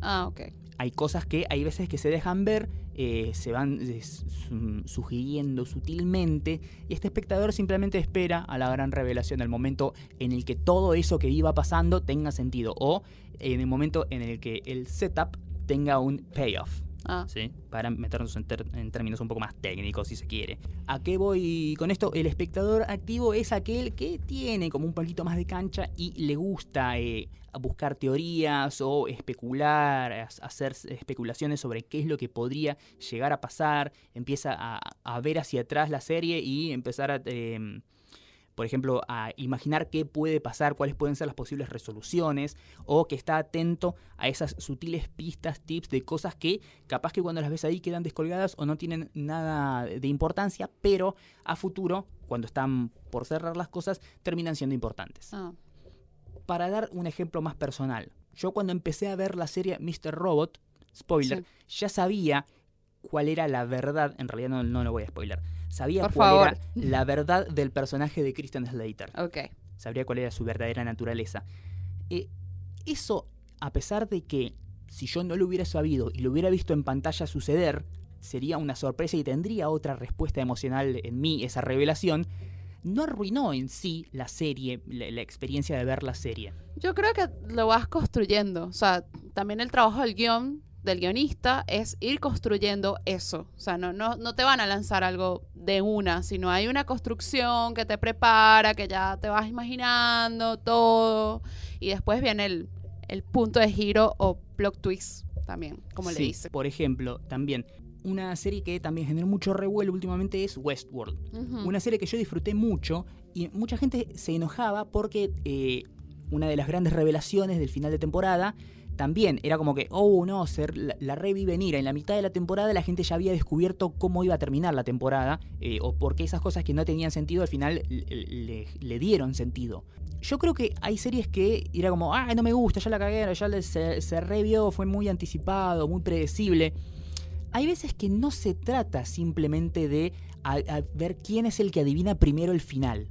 Speaker 2: Ah, ok.
Speaker 1: hay cosas que hay veces que se dejan ver, eh, se van eh, su- sugiriendo sutilmente y este espectador simplemente espera a la gran revelación, al momento en el que todo eso que iba pasando tenga sentido o en el momento en el que el setup tenga un payoff.
Speaker 2: Ah,
Speaker 1: ¿sí? Para meternos en, en términos un poco más técnicos, si se quiere. ¿A qué voy con esto? El espectador activo es aquel que tiene como un poquito más de cancha y le gusta eh, buscar teorías o especular, hacer especulaciones sobre qué es lo que podría llegar a pasar. Empieza a, a ver hacia atrás la serie y empezar a... em, por ejemplo, a imaginar qué puede pasar, cuáles pueden ser las posibles resoluciones, o que está atento a esas sutiles pistas, tips de cosas que capaz que cuando las ves ahí quedan descolgadas o no tienen nada de importancia, pero a futuro, cuando están por cerrar las cosas, terminan siendo importantes.
Speaker 2: ah.
Speaker 1: Para dar un ejemplo más personal, yo cuando empecé a ver la serie Mr. Robot, spoiler, ya sabía cuál era la verdad, en realidad no, no lo voy a spoiler, sabía
Speaker 2: Por
Speaker 1: cuál
Speaker 2: favor.
Speaker 1: era la verdad del personaje de Christian Slater
Speaker 2: Ok.
Speaker 1: sabría cuál era su verdadera naturaleza. Eh, eso, a pesar de que si yo no lo hubiera sabido y lo hubiera visto en pantalla suceder, sería una sorpresa y tendría otra respuesta emocional en mí, esa revelación, no arruinó en sí la serie, la, la experiencia de ver la serie.
Speaker 2: Yo creo que lo vas construyendo. O sea, también el trabajo del guion, del guionista, es ir construyendo eso. O sea, no, no, no te van a lanzar algo de una, sino hay una construcción que te prepara, que ya te vas imaginando todo. Y después viene el, el punto de giro o plot twist también, como le dice.
Speaker 1: Por ejemplo, también, una serie que también generó mucho revuelo últimamente es Westworld. Una serie que yo disfruté mucho y mucha gente se enojaba porque eh, una de las grandes revelaciones del final de temporada también era como que, oh no, ser, la, la. En la mitad de la temporada la gente ya había descubierto cómo iba a terminar la temporada eh, o por qué esas cosas que no tenían sentido al final le, dieron sentido. Yo creo que hay series que era como, ah, no me gusta, ya la cagué, ya se, se revió, fue muy anticipado, muy predecible hay veces que no se trata simplemente de ver quién es el que adivina primero el final,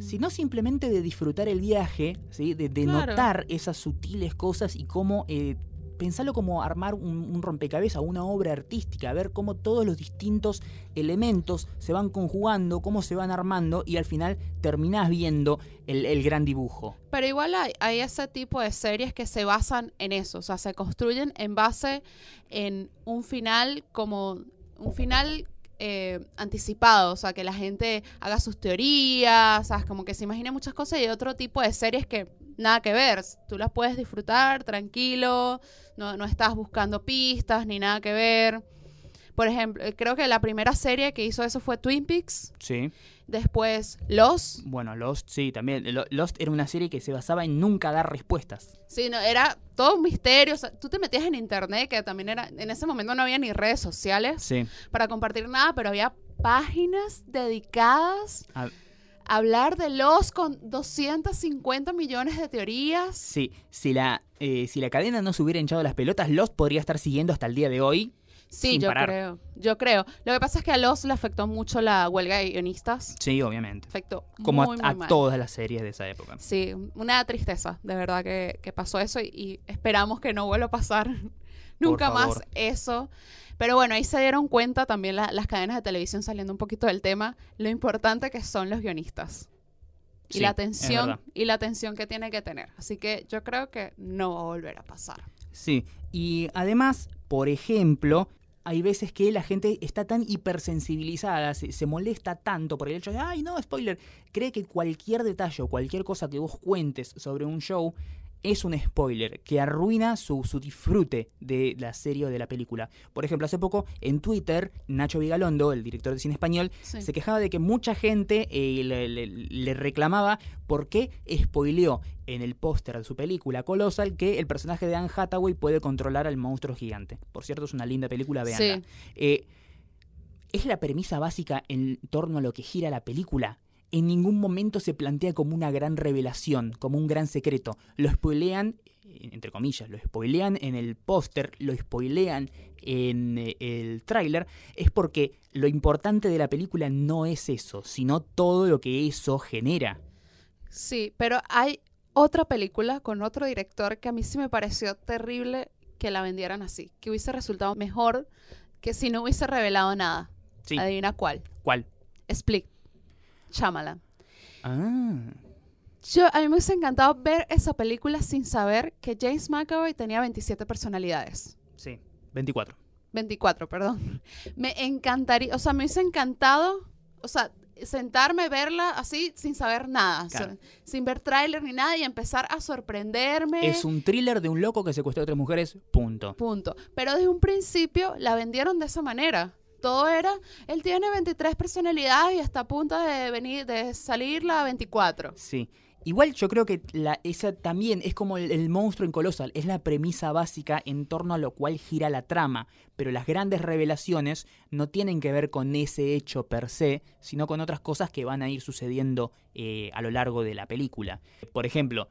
Speaker 1: Sino simplemente de disfrutar el viaje, ¿sí? de, de
Speaker 2: Claro.
Speaker 1: notar esas sutiles cosas y cómo eh, pensarlo como armar un, un rompecabezas, una obra artística, ver cómo todos los distintos elementos se van conjugando, cómo se van armando y al final terminás viendo el, el gran dibujo.
Speaker 2: Pero igual hay, hay ese tipo de series que se basan en eso, o sea, se construyen en base en un final como un final eh, anticipado, o sea, que la gente haga sus teorías, ¿sabes? como que se imagine muchas cosas y otro tipo de series que nada que ver, tú las puedes disfrutar tranquilo, no, no estás buscando pistas ni nada que ver. Por ejemplo, eh, creo que la primera serie que hizo eso fue Twin Peaks.
Speaker 1: Sí.
Speaker 2: Después Los.
Speaker 1: Bueno, Lost, sí, también. Lo- Lost era una serie que se basaba en nunca dar respuestas.
Speaker 2: Sí, no, era todo un misterio. o sea, tú te metías en internet, que también era. En ese momento no había ni redes sociales
Speaker 1: Sí.
Speaker 2: para compartir nada, pero había páginas dedicadas
Speaker 1: A-
Speaker 2: a hablar de los con 250 millones de teorías.
Speaker 1: Sí, si la, eh, si la cadena no se hubiera hinchado las pelotas, Lost podría estar siguiendo hasta el día de hoy.
Speaker 2: Sí,
Speaker 1: Sin
Speaker 2: yo
Speaker 1: parar.
Speaker 2: creo. Yo creo. Lo que pasa es que a los le afectó mucho la huelga de guionistas.
Speaker 1: Sí, obviamente.
Speaker 2: Afectó
Speaker 1: Como
Speaker 2: muy,
Speaker 1: a,
Speaker 2: muy
Speaker 1: a
Speaker 2: mal.
Speaker 1: todas las series de esa época.
Speaker 2: Sí, una tristeza, de verdad que, que pasó eso y, y esperamos que no vuelva a pasar nunca más eso. Pero bueno, ahí se dieron cuenta también la- las cadenas de televisión saliendo un poquito del tema, lo importante que son los guionistas. Y
Speaker 1: Sí,
Speaker 2: la atención y la atención que tiene que tener. Así que yo creo que no va a volver a pasar.
Speaker 1: Sí, y además, por ejemplo, hay veces que la gente está tan hipersensibilizada, se, se molesta tanto por el hecho de, ay, no, spoiler, cree que cualquier detalle o cualquier cosa que vos cuentes sobre un show es un spoiler que arruina su, su disfrute de la serie o de la película. Por ejemplo, hace poco en Twitter, Nacho Vigalondo, el director de cine español,
Speaker 2: Sí.
Speaker 1: se quejaba de que mucha gente eh, le, le- le reclamaba por qué spoileó en el póster de su película Colossal que el personaje de Anne Hathaway puede controlar al monstruo gigante. Por cierto, es una linda película, veanla.
Speaker 2: Sí.
Speaker 1: Eh, es la premisa básica en torno a lo que gira la película. En ningún momento se plantea como una gran revelación, como un gran secreto. Lo spoilean, eh, entre comillas, lo spoilean en el póster, lo spoilean en eh, el tráiler, es porque lo importante de la película no es eso, sino todo lo que eso genera.
Speaker 2: Sí, pero hay otra película con otro director que a mí sí me pareció terrible que la vendieran así, que hubiese resultado mejor que si no hubiese revelado nada.
Speaker 1: Sí.
Speaker 2: Adivina cuál.
Speaker 1: ¿Cuál?
Speaker 2: Split. Shyamalan.
Speaker 1: Ah,
Speaker 2: Yo, a mí me hubiese encantado ver esa película sin saber que James McAvoy tenía 27 personalidades.
Speaker 1: sí, 24.
Speaker 2: 24, perdón. Me encantaría, o sea, me hubiese encantado, o sea, sentarme, verla así sin saber nada, o sea,
Speaker 1: Claro.
Speaker 2: sin ver tráiler ni nada y empezar a sorprenderme.
Speaker 1: Es un thriller de un loco que secuestró a tres mujeres, punto.
Speaker 2: Punto. Pero desde un principio la vendieron de esa manera. Todo era, él tiene 23 personalidades y está a punto de venir, de salir la 24.
Speaker 1: Sí. Igual yo creo que la, esa también es como el, monstruo en Colossal, es la premisa básica en torno a lo cual gira la trama, pero las grandes revelaciones no tienen que ver con ese hecho per se, sino con otras cosas que van a ir sucediendo eh, a lo largo de la película. Por ejemplo,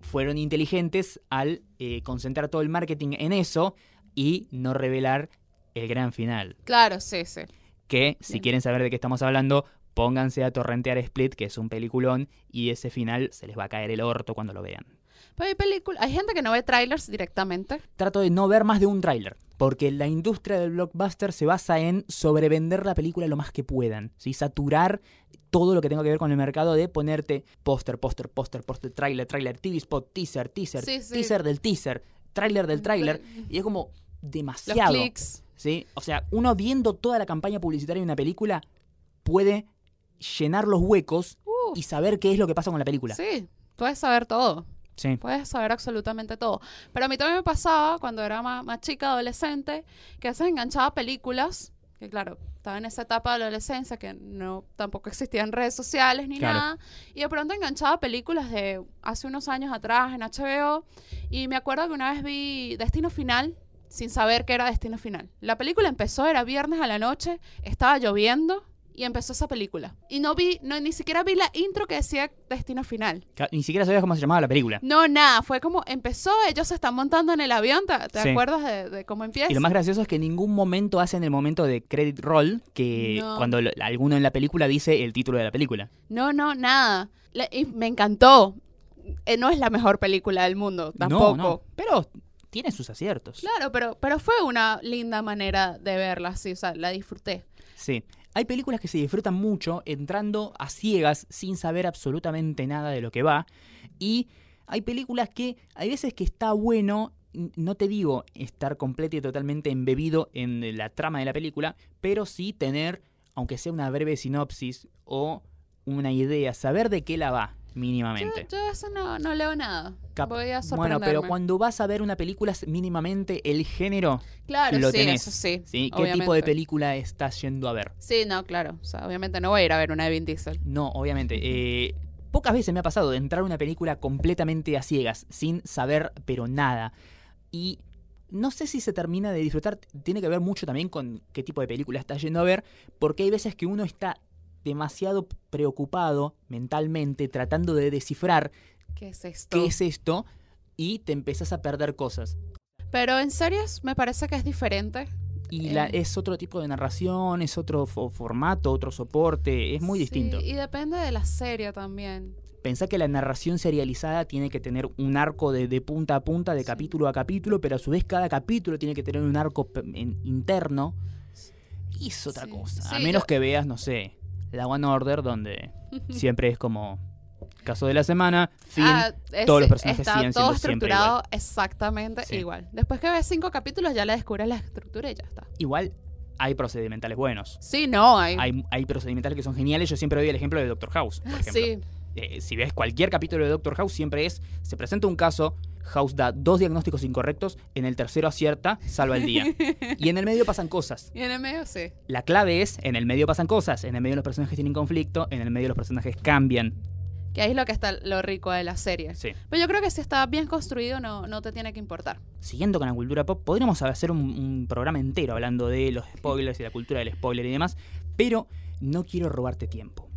Speaker 1: fueron inteligentes al eh, concentrar todo el marketing en eso y no revelar el gran final.
Speaker 2: Claro, sí, sí.
Speaker 1: Que si quieren saber de qué estamos hablando, pónganse a torrentear Split, que es un peliculón, y ese final se les va a caer el orto cuando lo vean.
Speaker 2: Pero hay películas, hay gente que no ve trailers directamente.
Speaker 1: Trato de no ver más de un tráiler, porque la industria del blockbuster se basa en sobrevender la película lo más que puedan, ¿sí? saturar todo lo que tenga que ver con el mercado de ponerte póster, póster, póster, póster, tráiler, tráiler, TV spot, teaser, teaser,
Speaker 2: Sí, sí.
Speaker 1: teaser del teaser, tráiler del tráiler, y es como
Speaker 2: Los
Speaker 1: demasiado.
Speaker 2: clics.
Speaker 1: ¿Sí? O sea, uno viendo toda la campaña publicitaria de una película puede llenar los huecos
Speaker 2: Uh,
Speaker 1: y saber qué es lo que pasa con la película.
Speaker 2: sí, puedes saber todo.
Speaker 1: Sí.
Speaker 2: Puedes saber absolutamente todo. Pero a mí también me pasaba cuando era más, más chica, adolescente, que a veces enganchaba películas, que claro, estaba en esa etapa de la adolescencia que no tampoco existían redes sociales ni
Speaker 1: Claro.
Speaker 2: nada, y de pronto enganchaba películas de hace unos años atrás en HBO, y me acuerdo que una vez vi Destino Final sin saber que era Destino Final. La película empezó, era viernes a la noche, estaba lloviendo y empezó esa película. Y no vi, no, ni siquiera vi la intro que decía Destino Final.
Speaker 1: Ni siquiera sabías cómo se llamaba la película.
Speaker 2: No, nada, fue como empezó, ellos se están montando en el avión, ¿te, te
Speaker 1: Sí.
Speaker 2: acuerdas de, de cómo empieza?
Speaker 1: Y lo más gracioso es que en ningún momento hacen el momento de credit roll que
Speaker 2: No.
Speaker 1: cuando lo- alguno en la película dice el título de la película.
Speaker 2: No, no, nada. Y me encantó. Eh, no es la mejor película del mundo, tampoco.
Speaker 1: No, no. Pero tiene sus aciertos.
Speaker 2: Claro, pero, pero fue una linda manera de verla, sí, o sea, la disfruté.
Speaker 1: Sí. Hay películas que se disfrutan mucho entrando a ciegas sin saber absolutamente nada de lo que va. Y hay películas que hay veces que está bueno, no te digo estar completo y totalmente embebido en la trama de la película, pero sí tener, aunque sea una breve sinopsis o una idea, saber de qué la va. Mínimamente.
Speaker 2: yo eso no, no leo nada.
Speaker 1: Cap-
Speaker 2: Voy a
Speaker 1: Bueno, pero cuando vas a ver una película, mínimamente el género,
Speaker 2: Claro,
Speaker 1: lo
Speaker 2: sí,
Speaker 1: tenés,
Speaker 2: eso sí.
Speaker 1: ¿sí? ¿Qué tipo de película estás yendo a ver?
Speaker 2: Sí, no, claro. O sea, obviamente no voy a ir a ver una de Vin Diesel.
Speaker 1: No, obviamente. eh, pocas veces me ha pasado de entrar a una película completamente a ciegas, sin saber pero nada. Y no sé si se termina de disfrutar. Tiene que ver mucho también con qué tipo de película estás yendo a ver, porque hay veces que uno está demasiado preocupado mentalmente tratando de descifrar
Speaker 2: ¿Qué es esto?
Speaker 1: qué es esto y te empezás a perder cosas.
Speaker 2: Pero en series me parece que es diferente.
Speaker 1: Y la-
Speaker 2: Eh.
Speaker 1: es otro tipo de narración, es otro fo- formato, otro soporte, es muy
Speaker 2: Sí,
Speaker 1: distinto.
Speaker 2: Y depende de la serie también.
Speaker 1: Pensá que la narración serializada tiene que tener un arco de, de punta a punta, de
Speaker 2: Sí.
Speaker 1: capítulo a capítulo, pero a su vez cada capítulo tiene que tener un arco en- interno. Y es otra
Speaker 2: Sí.
Speaker 1: cosa. A menos
Speaker 2: yo-
Speaker 1: que veas, no sé, la One Order, donde siempre es como caso de la semana, fin.
Speaker 2: Ah, es-
Speaker 1: todos los personajes
Speaker 2: está
Speaker 1: siguen
Speaker 2: todo
Speaker 1: siendo
Speaker 2: estructurado exactamente
Speaker 1: Sí.
Speaker 2: igual. Después que ves cinco capítulos ya le descubres la estructura y ya está.
Speaker 1: Igual hay procedimentales buenos.
Speaker 2: Sí, no, hay.
Speaker 1: Hay, hay procedimentales que son geniales. Yo siempre doy el ejemplo de Doctor House, por ejemplo.
Speaker 2: sí,
Speaker 1: eh, si ves cualquier capítulo de Doctor House, siempre es, se presenta un caso, House da dos diagnósticos incorrectos, en el tercero acierta, salva el día. y en el medio pasan cosas.
Speaker 2: y en el medio sí.
Speaker 1: La clave es, en el medio pasan cosas, en el medio los personajes tienen conflicto, en el medio los personajes cambian.
Speaker 2: Que ahí es lo que está lo rico de la serie.
Speaker 1: Sí.
Speaker 2: Pero yo creo que si está bien construido no, no te tiene que importar.
Speaker 1: Siguiendo con la cultura pop, podríamos hacer un, un programa entero hablando de los spoilers y la cultura del spoiler y demás, pero no quiero robarte tiempo.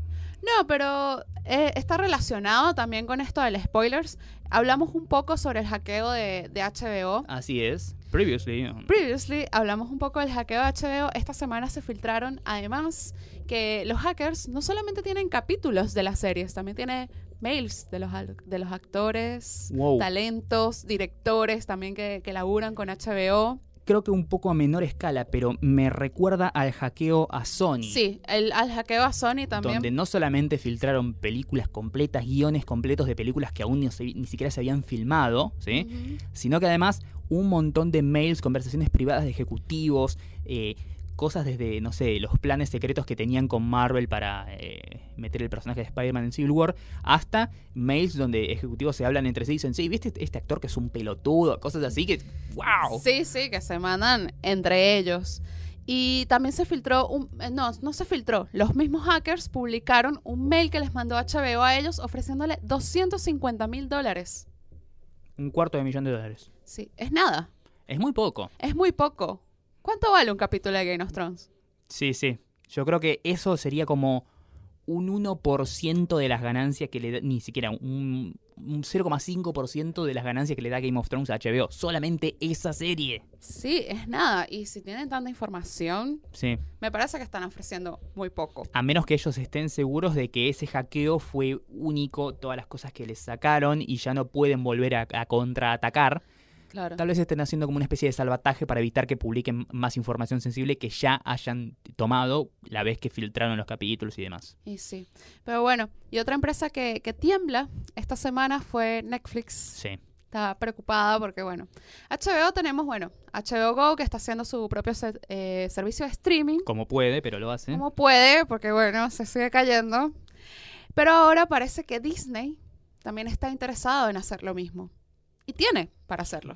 Speaker 2: No, pero eh, está relacionado también con esto de los spoilers. Hablamos un poco sobre el hackeo de, de HBO.
Speaker 1: Así es. Previously. um,
Speaker 2: Previously hablamos un poco del hackeo de HBO. Esta semana se filtraron además que los hackers no solamente tienen capítulos de las series, también tienen mails de los, de los actores,
Speaker 1: Wow.
Speaker 2: talentos, directores también que, que laburan con HBO.
Speaker 1: Creo que un poco a menor escala, pero me recuerda al hackeo a Sony.
Speaker 2: Sí, el, al hackeo a Sony también.
Speaker 1: donde no solamente filtraron películas completas, guiones completos de películas que aún ni, se- ni siquiera se habían filmado, ¿sí? Sino que además un montón de mails, conversaciones privadas de ejecutivos, eh, cosas desde, no sé, los planes secretos que tenían con Marvel para eh, meter el personaje de Spider-Man en Civil War, hasta mails donde ejecutivos se hablan entre sí y dicen, sí, ¿viste este actor que es un pelotudo? Cosas así que, wow.
Speaker 2: Sí, sí, que se mandan entre ellos. Y también se filtró, un, eh, no, no se filtró, los mismos hackers publicaron un mail que les mandó HBO a ellos ofreciéndole 250 mil dólares.
Speaker 1: Un cuarto de millón de dólares.
Speaker 2: Sí, es nada,
Speaker 1: Es muy poco.
Speaker 2: es muy poco. ¿Cuánto vale un capítulo de Game of Thrones?
Speaker 1: Sí, sí. Yo creo que eso sería como un 1% de las ganancias que le da, ni siquiera un, un 0,5% de las ganancias que le da Game of Thrones a HBO. Solamente esa serie.
Speaker 2: Sí, es nada. Y si tienen tanta información,
Speaker 1: Sí.
Speaker 2: me parece que están ofreciendo muy poco.
Speaker 1: A menos que ellos estén seguros de que ese hackeo fue único, todas las cosas que les sacaron y ya no pueden volver a, a contraatacar.
Speaker 2: Claro.
Speaker 1: Tal vez estén haciendo como una especie de salvataje para evitar que publiquen más información sensible que ya hayan tomado la vez que filtraron los capítulos y demás.
Speaker 2: Y sí. Pero bueno, y otra empresa que, que tiembla esta semana fue Netflix.
Speaker 1: Sí.
Speaker 2: Está preocupada porque, bueno, HBO tenemos, bueno, HBO Go que está haciendo su propio eh, servicio de streaming.
Speaker 1: Como puede, pero lo hace.
Speaker 2: Como puede, porque, bueno, se sigue cayendo. Pero ahora parece que Disney también está interesado en hacer lo mismo. Y tiene para hacerlo.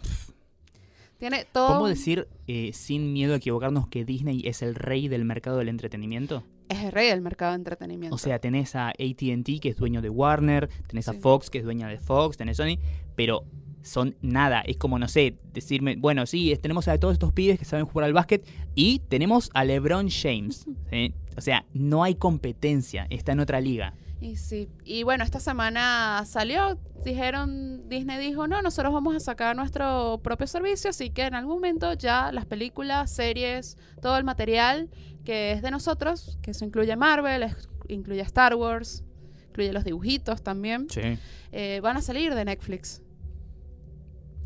Speaker 2: Tiene todo.
Speaker 1: ¿Cómo decir eh, sin miedo a equivocarnos que Disney es el rey del mercado del entretenimiento?
Speaker 2: Es el rey del mercado de entretenimiento.
Speaker 1: O sea, tenés a ATT que es dueño de Warner, tenés a. Fox que es dueña de Fox, tenés Sony, pero son nada. Es como, no sé, decirme, bueno, sí, tenemos a todos estos pibes que saben jugar al básquet y tenemos a LeBron James. ¿sí? O sea, no hay competencia, está en otra liga.
Speaker 2: Y sí. Y bueno, esta semana salió, dijeron, Disney dijo, no, nosotros vamos a sacar nuestro propio servicio, así que en algún momento ya las películas, series, todo el material que es de nosotros, que eso incluye Marvel, incluye Star Wars, incluye los dibujitos también,
Speaker 1: Sí.
Speaker 2: eh, van a salir de Netflix.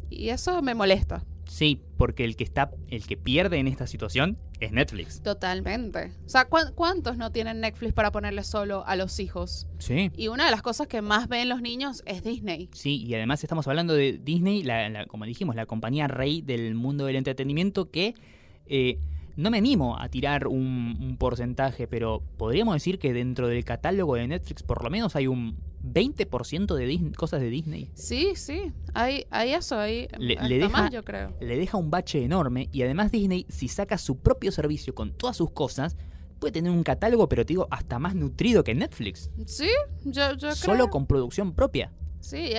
Speaker 2: Y eso me molesta,
Speaker 1: Sí, porque el que está, el que pierde en esta situación es Netflix.
Speaker 2: totalmente. O sea, ¿cuán- ¿cuántos no tienen Netflix para ponerle solo a los hijos?
Speaker 1: Sí.
Speaker 2: Y una de las cosas que más ven los niños es Disney.
Speaker 1: Sí, y además estamos hablando de Disney, la, la- como dijimos, la compañía rey del mundo del entretenimiento que eh, no me animo a tirar un, un porcentaje, pero podríamos decir que dentro del catálogo de Netflix por lo menos hay un 20% de Disney- cosas de Disney.
Speaker 2: Sí, sí. Hay, hay eso, hay
Speaker 1: Le- deja-
Speaker 2: más, yo creo.
Speaker 1: Le deja un bache enorme y además Disney, si saca su propio servicio con todas sus cosas, puede tener un catálogo, pero te digo, hasta más nutrido que Netflix.
Speaker 2: Sí, yo, yo
Speaker 1: Solo
Speaker 2: creo.
Speaker 1: con producción propia.
Speaker 2: Sí, y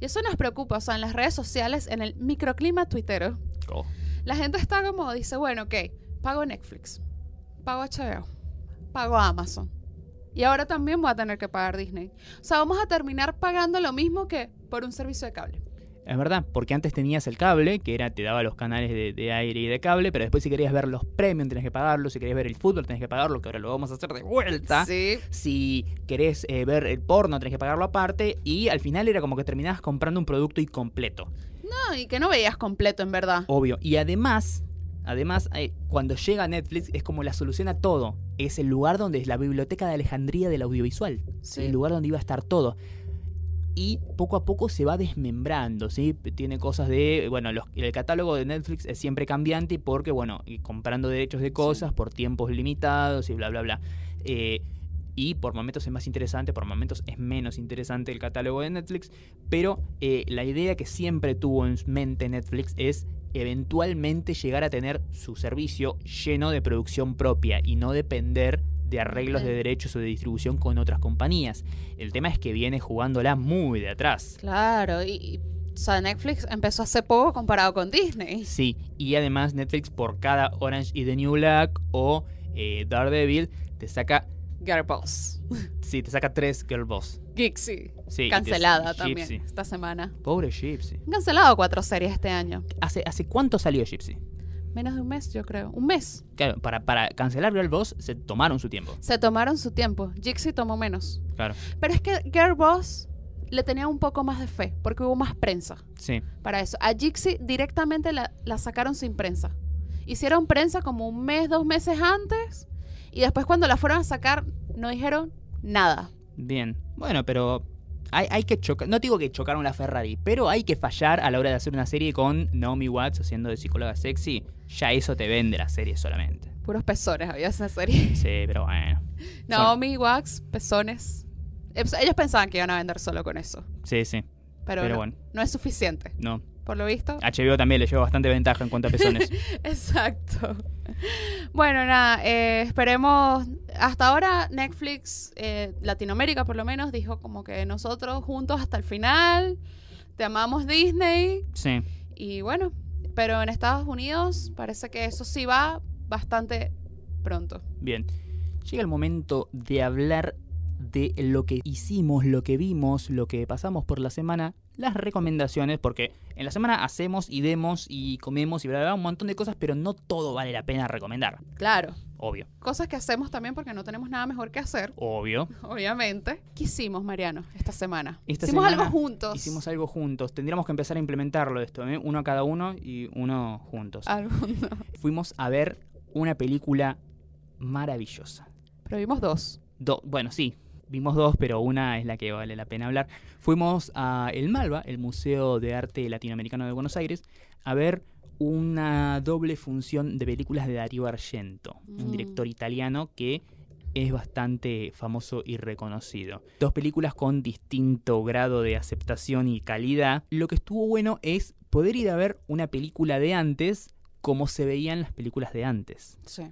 Speaker 2: y eso nos preocupa. O sea, en las redes sociales, en el microclima tuitero,
Speaker 1: Oh,
Speaker 2: la gente está como, dice, bueno, ok, pago Netflix, pago HBO, pago Amazon. Y ahora también voy a tener que pagar Disney. O sea, vamos a terminar pagando lo mismo que por un servicio de cable.
Speaker 1: Es verdad, porque antes tenías el cable, que era te daba los canales de, de aire y de cable, pero después si querías ver los premium tenés que pagarlo, si querías ver el fútbol tenés que pagarlo, que ahora lo vamos a hacer de vuelta.
Speaker 2: Sí.
Speaker 1: Si querés eh, ver el porno tenés que pagarlo aparte y al final era como que terminabas comprando un producto incompleto.
Speaker 2: No, y que no veías completo, en verdad.
Speaker 1: Obvio. Y además, además, eh, cuando llega Netflix es como la solución a todo. Es el lugar donde es la biblioteca de Alejandría del audiovisual.
Speaker 2: Sí.
Speaker 1: El lugar donde iba a estar todo. Y poco a poco se va desmembrando, ¿sí? Tiene cosas de, bueno, los- el catálogo de Netflix es siempre cambiante porque, bueno, comprando derechos de cosas por tiempos limitados y bla, bla, bla. Eh, y por momentos es más interesante, por momentos es menos interesante el catálogo de Netflix, pero eh, la idea que siempre tuvo en mente Netflix es eventualmente llegar a tener su servicio lleno de producción propia y no depender de arreglos de derechos o de distribución con otras compañías. El tema es que viene jugándola muy de atrás.
Speaker 2: Claro, y, o sea, Netflix empezó hace poco comparado con Disney.
Speaker 1: Sí, y además Netflix por cada Orange y the New Black o eh, Daredevil te saca,
Speaker 2: Girlboss.
Speaker 1: sí, te saca tres Girl Boss.
Speaker 2: Gixie.
Speaker 1: Sí, y
Speaker 2: Cancelada
Speaker 1: Gypsy.
Speaker 2: también esta semana.
Speaker 1: Pobre Gypsy.
Speaker 2: Han cancelado cuatro series este año.
Speaker 1: ¿Hace, ¿Hace cuánto salió Gypsy?
Speaker 2: Menos de un mes, yo creo. Un mes.
Speaker 1: Claro, para, para cancelar Girl Boss se tomaron su tiempo.
Speaker 2: Se tomaron su tiempo. Gixie tomó menos.
Speaker 1: Claro,
Speaker 2: Pero es que Girlboss le tenía un poco más de fe, porque hubo más prensa
Speaker 1: sí.
Speaker 2: para eso. A Gixie directamente la, la sacaron sin prensa. Hicieron prensa como un mes, dos meses antes, y después cuando la fueron a sacar no dijeron nada.
Speaker 1: Bien. Bueno, pero hay, hay que chocar. No digo que chocaron la Ferrari, pero hay que fallar a la hora de hacer una serie con Naomi Watts haciendo de psicóloga sexy. Ya eso te vende la serie solamente.
Speaker 2: Puros pezones había esa serie.
Speaker 1: Sí, pero bueno.
Speaker 2: Naomi, Wax, pezones. Eh, pues, Ellos pensaban que iban a vender solo con eso.
Speaker 1: Sí, sí.
Speaker 2: Pero,
Speaker 1: Pero
Speaker 2: no,
Speaker 1: bueno.
Speaker 2: no es suficiente.
Speaker 1: No.
Speaker 2: Por lo visto.
Speaker 1: HBO también le lleva bastante ventaja en cuanto a pezones.
Speaker 2: Exacto. Bueno, nada, eh, esperemos. Hasta ahora Netflix, eh, Latinoamérica por lo menos, dijo como que nosotros juntos hasta el final, te amamos Disney.
Speaker 1: Sí.
Speaker 2: Y bueno, pero en Estados Unidos parece que eso sí va bastante pronto.
Speaker 1: Bien. Llega el momento de hablar de lo que hicimos, lo que vimos, lo que pasamos por la semana, las recomendaciones, porque en la semana hacemos y demos y comemos y bla, bla, bla, un montón de cosas, pero no todo vale la pena recomendar.
Speaker 2: Claro,
Speaker 1: Obvio.
Speaker 2: cosas que hacemos también porque no tenemos nada mejor que hacer,
Speaker 1: Obvio.
Speaker 2: obviamente. ¿Qué hicimos, Mariano, esta semana?
Speaker 1: Esta
Speaker 2: hicimos
Speaker 1: semana
Speaker 2: algo juntos.
Speaker 1: Hicimos algo juntos. Tendríamos que empezar a implementarlo esto, ¿eh? Uno cada uno y uno juntos.
Speaker 2: Algo, no.
Speaker 1: Fuimos a ver una película maravillosa.
Speaker 2: Pero vimos dos.
Speaker 1: Do- bueno, sí, vimos dos, pero una es la que vale la pena hablar. Fuimos a El Malva, el Museo de Arte Latinoamericano de Buenos Aires, a ver una doble función de películas de Darío Argento, un
Speaker 2: Mm.
Speaker 1: director italiano que es bastante famoso y reconocido. Dos películas con distinto grado de aceptación y calidad. Lo que estuvo bueno es poder ir a ver una película de antes como se veían las películas de antes.
Speaker 2: Sí.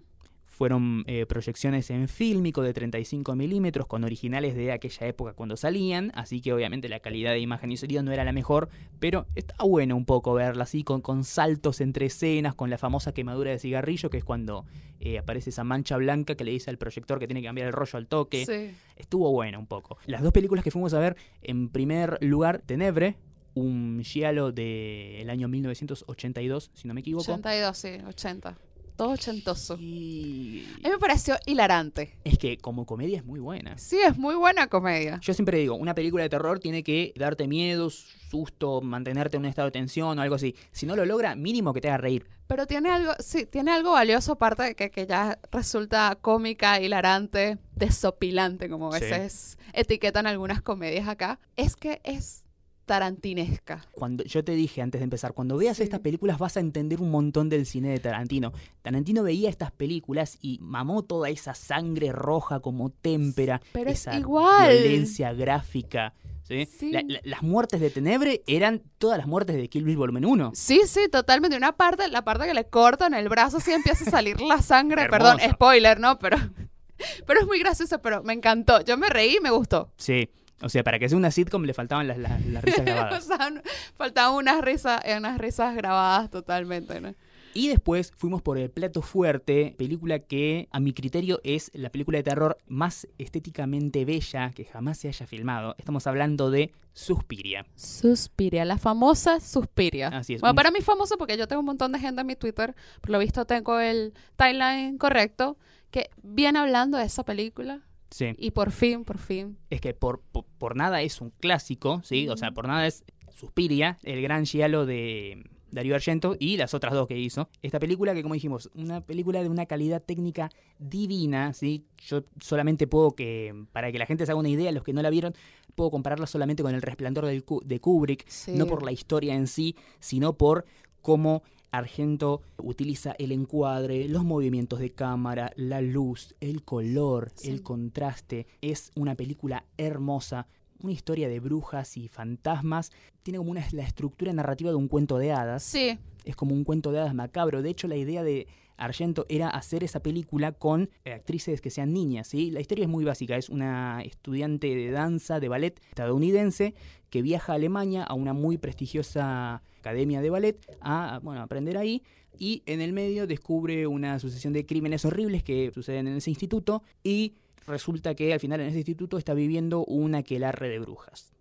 Speaker 1: Fueron eh, proyecciones en fílmico de 35 milímetros con originales de aquella época cuando salían, así que obviamente la calidad de imagen y sonido no era la mejor, pero está bueno un poco verla así, con, con saltos entre escenas, con la famosa quemadura de cigarrillo, que es cuando eh, aparece esa mancha blanca que le dice al proyector que tiene que cambiar el rollo al toque.
Speaker 2: Sí.
Speaker 1: Estuvo bueno un poco. Las dos películas que fuimos a ver, en primer lugar, Tenebre, un giallo del año 1982, si no me equivoco.
Speaker 2: 82, sí, 80. Todo ochentoso.
Speaker 1: Y...
Speaker 2: A mí me pareció hilarante.
Speaker 1: Es que como comedia es muy buena.
Speaker 2: Sí, es muy buena comedia.
Speaker 1: Yo siempre digo, una película de terror tiene que darte miedo, susto, mantenerte en un estado de tensión o algo así. Si no lo logra, mínimo que te haga reír.
Speaker 2: Pero tiene algo, sí, tiene algo valioso aparte de que, que ya resulta cómica, hilarante, desopilante, como a
Speaker 1: Sí.
Speaker 2: veces etiquetan algunas comedias acá. Es que es tarantinesca.
Speaker 1: Cuando yo te dije antes de empezar, cuando veas estas películas vas a entender un montón del cine de Tarantino. Tarantino veía estas películas y mamó toda esa sangre roja como témpera,
Speaker 2: Pero es
Speaker 1: esa
Speaker 2: igual.
Speaker 1: violencia gráfica. ¿sí?
Speaker 2: Sí.
Speaker 1: La- la- las muertes de Tenebre eran todas las muertes de Kill Bill Volumen 1.
Speaker 2: Sí, sí, totalmente. Una parte, la parte que le cortan el brazo, sí empieza a salir la sangre. Perdón, spoiler, ¿no? Pero, pero es muy gracioso, pero me encantó. Yo me reí y me gustó.
Speaker 1: Sí. O sea, para que sea una sitcom le faltaban las, las- las risas
Speaker 2: O
Speaker 1: grabadas.
Speaker 2: sea, no- faltaban unas risas, unas risas grabadas totalmente, ¿no?
Speaker 1: Y después fuimos por el plato fuerte, película que a mi criterio es la película de terror más estéticamente bella que jamás se haya filmado. Estamos hablando de Suspiria.
Speaker 2: Suspiria, la famosa Suspiria.
Speaker 1: Así es.
Speaker 2: Bueno,
Speaker 1: un-
Speaker 2: para mí famosa porque yo tengo un montón de gente en mi Twitter, por lo visto tengo el timeline correcto, que viene hablando de esa película
Speaker 1: Sí.
Speaker 2: y por fin, por fin.
Speaker 1: Es que por, por, por nada es un clásico, ¿sí? O sea, por nada es Suspiria, el gran giallo de Darío Argento y las otras dos que hizo. Esta película que, como dijimos, una película de una calidad técnica divina, ¿sí? Yo solamente puedo que, para que la gente se haga una idea, los que no la vieron, puedo compararla solamente con El Resplandor del de Kubrick,
Speaker 2: Sí.
Speaker 1: no por la historia en sí, sino por cómo Argento utiliza el encuadre, los movimientos de cámara, la luz, el color,
Speaker 2: Sí.
Speaker 1: el contraste. Es una película hermosa, una historia de brujas y fantasmas. Tiene como una, la estructura narrativa de un cuento de hadas.
Speaker 2: Sí,
Speaker 1: Es como un cuento de hadas macabro. De hecho, la idea de Argento era hacer esa película con eh, actrices que sean niñas. ¿sí? La historia es muy básica. Es una estudiante de danza, de ballet estadounidense que viaja a Alemania a una muy prestigiosa academia de ballet a bueno, aprender ahí. Y en el medio descubre una sucesión de crímenes horribles que suceden en ese instituto. Y resulta que al final en ese instituto está viviendo un aquelarre de brujas.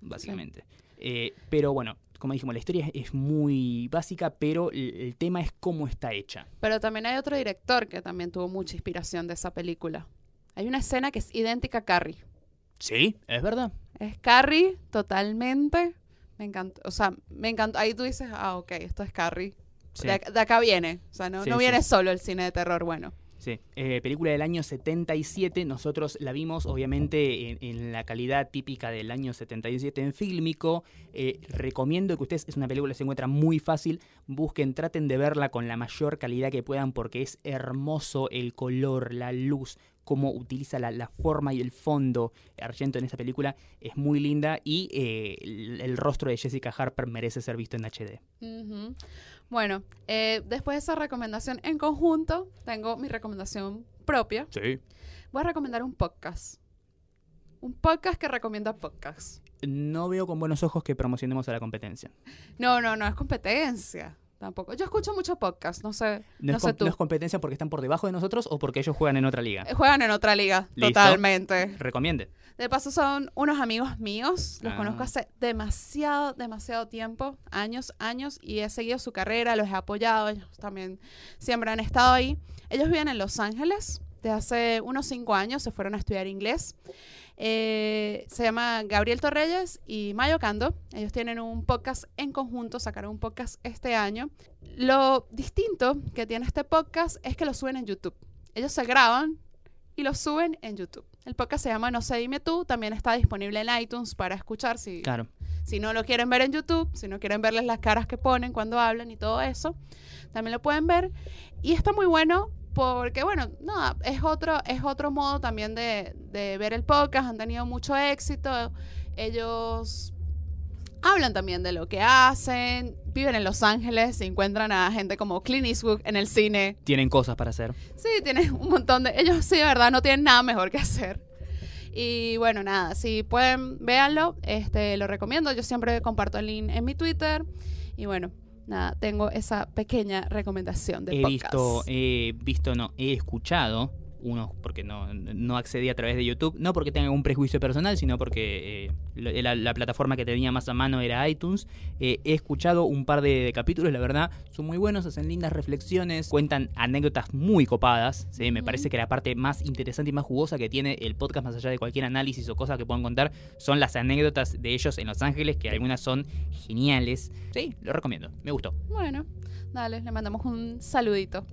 Speaker 1: Básicamente. Eh, pero bueno, como dijimos, la historia es, muy básica, pero el tema es cómo está hecha.
Speaker 2: pero también hay otro director que también tuvo mucha inspiración de esa película. Hay una escena que es idéntica a Carrie.
Speaker 1: Sí, es verdad.
Speaker 2: Es Carrie totalmente. Me encantó. O sea, me encantó. Ahí tú dices, ah, ok, esto es Carrie.
Speaker 1: Sí,
Speaker 2: De, de acá viene. O sea, no,
Speaker 1: Sí,
Speaker 2: no
Speaker 1: sí.
Speaker 2: viene solo el cine de terror bueno.
Speaker 1: sí. Eh, película del año 77. Nosotros la vimos, obviamente, en, en la calidad típica del año 77 en fílmico. Eh, recomiendo que ustedes, es una película que se encuentra muy fácil. Busquen, traten de verla con la mayor calidad que puedan, porque es hermoso el color, la luz. Cómo utiliza la, la forma y el fondo Argento en esta película es muy linda y eh, el, el rostro de Jessica Harper merece ser visto en HD.
Speaker 2: Bueno, eh, después de esa recomendación en conjunto, tengo mi recomendación propia.
Speaker 1: Sí.
Speaker 2: Voy a recomendar un podcast. Un podcast que recomienda podcasts.
Speaker 1: No veo con buenos ojos que promocionemos a la competencia.
Speaker 2: No, no, no es competencia. Tampoco. Yo escucho mucho podcast, no sé.
Speaker 1: No,
Speaker 2: No
Speaker 1: es,
Speaker 2: sé tú.
Speaker 1: no es competencia porque están por debajo de nosotros o porque ellos juegan en otra liga.
Speaker 2: Eh, Juegan en otra liga,
Speaker 1: Listo.
Speaker 2: totalmente.
Speaker 1: Recomiende.
Speaker 2: De paso son unos amigos míos, los
Speaker 1: Ah.
Speaker 2: conozco hace demasiado, demasiado tiempo, años, años, y he seguido su carrera, los he apoyado, ellos también siempre han estado ahí. Ellos viven en Los Ángeles, de hace unos cinco años se fueron a estudiar inglés. Eh, se llama Gabriel Torreyes y Mayo Cando. Ellos tienen un podcast en conjunto, sacaron un podcast este año. Lo distinto que tiene este podcast es que lo suben en YouTube. Ellos se graban y lo suben en YouTube. El podcast se llama No sé, dime tú. También está disponible en iTunes para escuchar si,
Speaker 1: Claro.
Speaker 2: si no lo quieren ver en YouTube, si no quieren verles las caras que ponen cuando hablan y todo eso. También lo pueden ver. Y está muy bueno porque, bueno, nada, es otro, es otro modo también de, de ver el podcast. Han tenido mucho éxito. Ellos hablan también de lo que hacen. Viven en Los Ángeles, se encuentran a gente como Clint Eastwood en el cine.
Speaker 1: Tienen cosas para hacer.
Speaker 2: Sí, tienen un montón de... Ellos sí, de verdad, no tienen nada mejor que hacer. Y bueno, nada, si pueden, véanlo, este, lo recomiendo. Yo siempre comparto el link en mi Twitter. Y bueno, nada, tengo esa pequeña recomendación de
Speaker 1: he
Speaker 2: podcast.
Speaker 1: visto, he visto, no, he escuchado unos porque no, no accedí a través de YouTube, no porque tenga un prejuicio personal, sino porque eh, la, la plataforma que tenía más a mano era iTunes. Eh, he escuchado un par de, de capítulos, la verdad, son muy buenos, hacen lindas reflexiones, cuentan anécdotas muy copadas. ¿sí? Me parece que la parte más interesante y más jugosa que tiene el podcast, más allá de cualquier análisis o cosa que puedan contar, son las anécdotas de ellos en Los Ángeles, que algunas son geniales. Sí, lo recomiendo, me gustó.
Speaker 2: Bueno, dale, le mandamos un saludito.